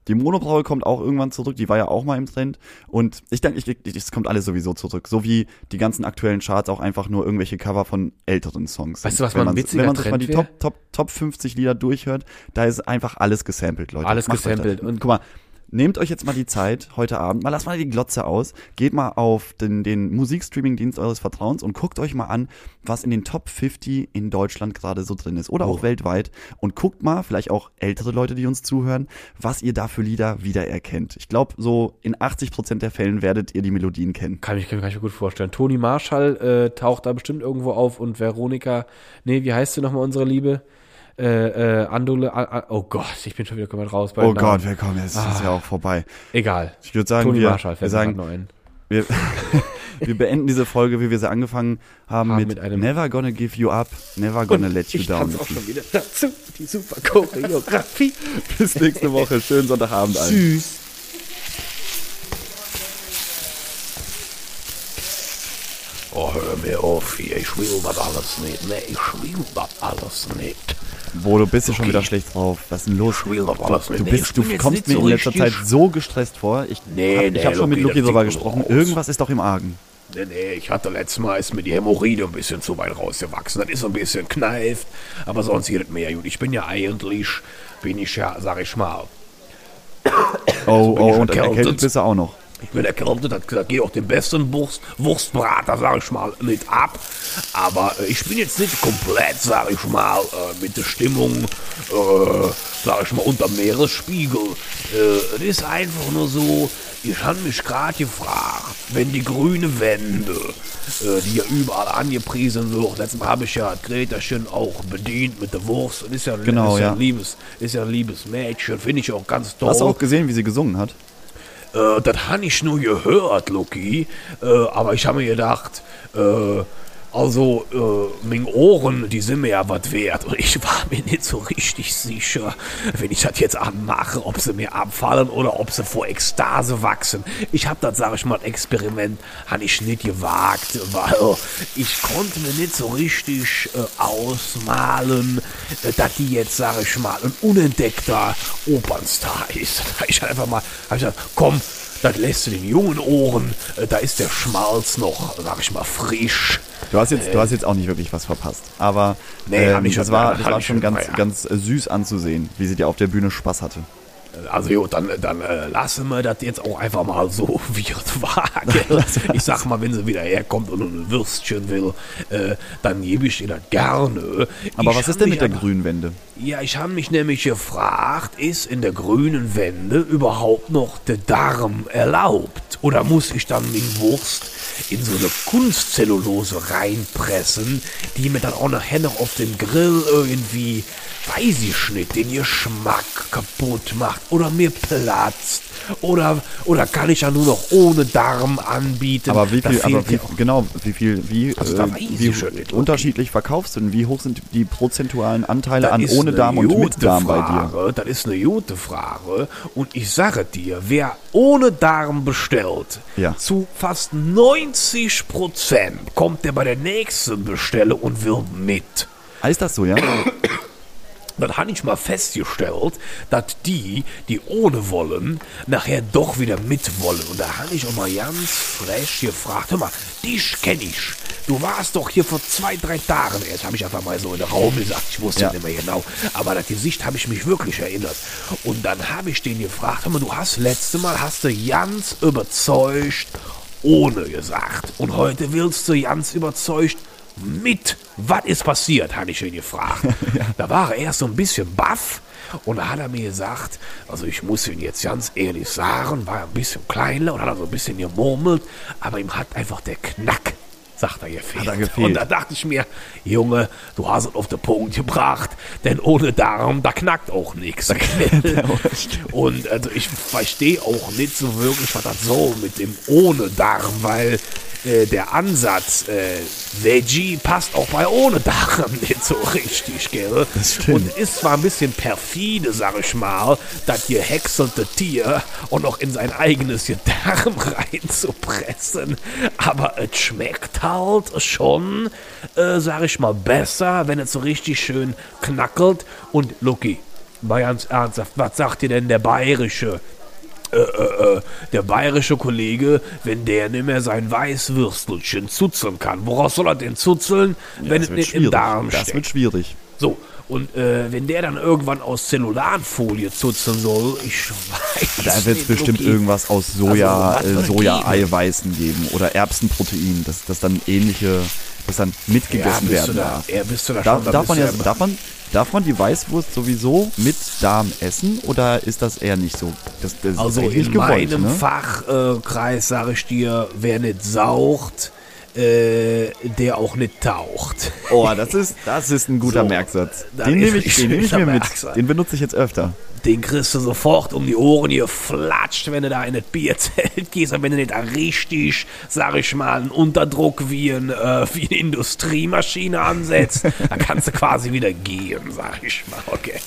Die Monobraue kommt auch irgendwann zurück, die war ja auch mal im Trend. Und ich denke, ich, ich, es kommt alles sowieso zurück. So wie die ganzen aktuellen Charts auch einfach nur irgendwelche Cover von älteren Songs. Weißt du, was man, witziger Wenn man sich mal die? Top, Top, Top 50 Lieder durchhört, da ist einfach alles gesampelt, Leute. Alles Macht gesampelt. Und guck mal, Nehmt euch jetzt mal die Zeit heute Abend, mal lasst mal die Glotze aus, geht mal auf den, den Musikstreaming-Dienst eures Vertrauens und guckt euch mal an, was in den Top 50 in Deutschland gerade so drin ist oder auch weltweit und guckt mal, vielleicht auch ältere Leute, die uns zuhören, was ihr da für Lieder wiedererkennt. Ich glaube, so in 80% der Fällen werdet ihr die Melodien kennen. Kann ich, kann ich mir gut vorstellen. Toni Marshall äh, taucht da bestimmt irgendwo auf und Veronika, nee, wie heißt sie nochmal unsere Liebe? Äh, äh, Andole, A, A, oh Gott, ich bin schon wieder komplett raus. bei Oh. Gott, willkommen, jetzt ist ja auch vorbei. Egal. Ich würde sagen, Toni wir, Marshall wir sagen, ein. Wir, wir beenden diese Folge, wie wir sie angefangen haben, Haben mit, mit einem- Never gonna give you up, never gonna let you ich down. tanze auch schon wieder dazu, die super Choreografie. Bis nächste Woche. Schönen Sonntagabend allen. Tschüss. Oh, hör mir auf hier, ich will das alles nicht. Nee, ich will das alles nicht. Wo du bist ja schon wieder schlecht drauf. Was ist denn los? Ich. Du, bist, ich du kommst mir in letzter Zeit so gestresst vor. Ich Nee, hab, ich nee, habe schon mit Lucky, Luki sieht gesprochen. Irgendwas ist doch im Argen. Nee, nee, ich hatte letztes Mal, ist mir die Hämorrhoide ein bisschen zu weit rausgewachsen. Das ist ein bisschen kneift, aber sonst geht es mir ja gut. Ich bin ja eigentlich, bin ich ja, sag ich mal, Oh, bin oh, ich und erkältet bist du auch noch. Ich bin erkältet, das, das geht auch den besten Wurst, Wurstbrater, sag ich mal, nicht ab. Aber äh, ich bin jetzt nicht komplett, sag ich mal, äh, mit der Stimmung, äh, sag ich mal, unter Meeresspiegel. Äh, es ist einfach nur so, ich habe mich gerade gefragt, wenn die grüne Wende, äh, die ja überall angepriesen wird, letztes Mal habe ich ja das Gräterchen auch bedient mit der Wurst. Ist ja, Genau, ist ja, ja. Ein liebes, ist ja ein liebes Mädchen, finde ich auch ganz toll. Hast du auch gesehen, wie sie gesungen hat? Äh, das habe ich nur gehört, Lucky. Äh, aber ich habe mir gedacht, äh, also, äh, meine Ohren, die sind mir ja was wert. Und ich war mir nicht so richtig sicher, wenn ich das jetzt anmache, ob sie mir abfallen oder ob sie vor Ekstase wachsen. Ich habe das, sage ich mal, Experiment, habe ich nicht gewagt, weil ich konnte mir nicht so richtig äh, ausmalen, äh, dass die jetzt, sage ich mal, ein unentdeckter Opernstar ist. Da ich einfach mal, hab ich gesagt, komm, das lässt du den jungen Ohren, äh, da ist der Schmalz noch, sag ich mal, frisch. Du hast jetzt, du hast jetzt auch nicht wirklich was verpasst. Aber Nee, ähm, ich das war, das war schon ganz, ja. ganz äh, süß anzusehen, wie sie dir auf der Bühne Spaß hatte. Also gut, dann, dann äh, lassen wir das jetzt auch einfach mal so, wie es war. Ich sag mal, wenn sie wieder herkommt und ein Würstchen will, äh, dann gebe ich ihr das gerne. Aber ich was ist denn mit der aber- grünen Wende? Ja, ich habe mich nämlich gefragt, ist in der grünen Wende überhaupt noch der Darm erlaubt? Oder muss ich dann die Wurst in so eine Kunstzellulose reinpressen, die mir dann auch nachher noch auf dem Grill irgendwie, weiß ich nicht, den Geschmack kaputt macht oder mir platzt? Oder, oder kann ich ja nur noch ohne Darm anbieten? Aber wie Da viel, aber wie, genau, wie viel, wie, Also da äh, wie unterschiedlich verkaufst du denn? Wie hoch sind die prozentualen Anteile Das an ist ohne Darm und mit Darm bei dir? Frage. Das ist eine gute Frage. Und ich sage dir, wer ohne Darm bestellt, Ja. zu fast 90 Prozent kommt der bei der nächsten Bestellung und will mit. Ist das so, ja? Dann habe ich mal festgestellt, dass die, die ohne wollen, nachher doch wieder mit wollen. Und da habe ich auch mal ganz frech gefragt, hör mal, dich kenne ich. Du warst doch hier vor zwei, drei Tagen erst, habe ich einfach mal so in den Raum gesagt. Ich wusste Ja. nicht mehr genau. Aber das Gesicht habe ich mich wirklich erinnert. Und dann habe ich den gefragt, hör mal, du hast letzte Mal, hast du ganz überzeugt ohne gesagt. Und heute willst du ganz überzeugt mit. Was ist passiert, habe ich ihn gefragt. Da war er erst so ein bisschen baff. Und da hat er mir gesagt, also ich muss ihn jetzt ganz ehrlich sagen, war ein bisschen kleiner und hat so ein bisschen gemurmelt, aber ihm hat einfach der Knack, sagt er, gefehlt. er gefehlt. Und da dachte ich mir, Junge, du hast es auf den Punkt gebracht, denn ohne Darm, da knackt auch nichts. Und also ich verstehe auch nicht so wirklich, was das soll mit dem ohne Darm, weil äh, der Ansatz äh, Veggie passt auch bei ohne Darm nicht so richtig, gell? Das stimmt. Und ist zwar ein bisschen perfide, sag ich mal, das gehäckselte Tier und noch in sein eigenes Darm reinzupressen, aber es schmeckt halt schon, äh, sag ich mal, besser, wenn es so richtig schön knackelt. Und Lucky, mal ganz ernsthaft, was sagt dir denn der bayerische? Äh, äh, äh, der bayerische Kollege, wenn der nicht mehr sein Weißwürstelchen zuzeln kann. Woraus soll er denn zuzeln, wenn es nicht im schwierig. Darm Das steckt? wird schwierig. So, und äh, wenn der dann irgendwann aus Zellulanfolie zuzeln soll, ich weiß Da wird es bestimmt Luki. irgendwas aus Soja, Also, äh, Soja-Eiweißen geben oder Erbsenprotein, dass das dann ähnliche, das dann mitgegessen ja, werden darf. da, ja, bist du da schon, da darf, man ja, darf, man, darf man die Weißwurst sowieso mit Darm essen oder ist das eher nicht so? Das, das Also in gewollt, meinem ne? Fachkreis äh, sage ich dir, wer nicht saucht, äh, der auch nicht taucht. Oh, das ist, das ist ein guter So, Merksatz. Den nehme ich, den nehm ich mir mit. Den benutze ich jetzt öfter. Den kriegst du sofort um die Ohren hier flatscht, wenn du da in das Bierzelt gehst und wenn du nicht da richtig, sag ich mal, einen Unterdruck wie, ein, äh, wie eine Industriemaschine ansetzt, dann kannst du quasi wieder gehen, sag ich mal. Okay.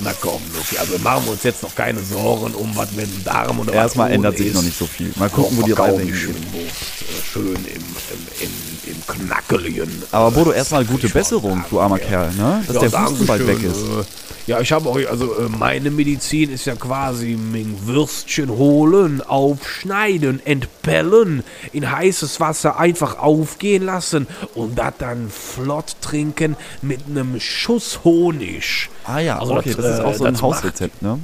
Na komm, Luki, also machen wir uns jetzt noch keine Sorgen um was mit dem Darm oder Erstmal ändert sich ist. noch nicht so viel. Mal gucken, wo die Reise hingeht. äh, schön im, im, im, im Knackeligen. Aber Bodo, erstmal gute. Besserung, du armer Kerl, ne? Dass der Husten bald weg ist. äh, Ja, ich habe auch, also äh, meine Medizin ist ja quasi mein Würstchen holen, aufschneiden, entpellen, in heißes Wasser einfach aufgehen lassen und das dann flott trinken mit einem Schuss Honig. Ah ja, Also okay, das, das ist äh, auch so ein das macht- Hausrezept, ne?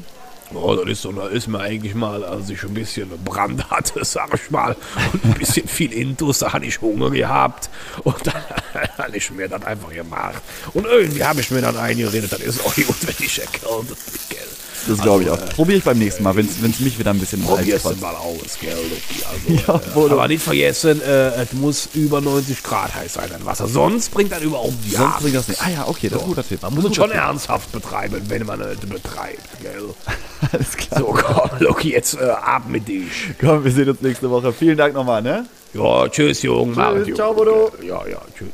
Oh, das ist, so, da ist mir eigentlich mal, als ich ein bisschen Brand hatte, sag ich mal, und ein bisschen viel Intus, da hatte ich Hunger gehabt. Und dann habe ich mir das einfach gemacht. Und irgendwie habe ich mir dann eingeredet, das ist auch gut, wenn ich erkältet bin, gell. Das glaube ich Also, auch. Probiere ich beim nächsten Mal, wenn es mich wieder ein bisschen Probier's reizt. mal aus, gell. Also, Ja, äh, aber nicht vergessen, äh, es muss über 90 Grad heiß sein, das Wasser. Sonst bringt das überhaupt die Sonst bringt das nicht. Ah ja, okay, das ist ein guter Tipp. Man muss es schon ernsthaft betreiben, wenn man es betreibt, gell. Alles klar. So, komm, Luki, jetzt äh, ab mit dich. Komm, wir sehen uns nächste Woche. Vielen Dank nochmal, ne? Ja, tschüss, Jungen. Gut. ciao, Bodo. Ja, ja, tschüss.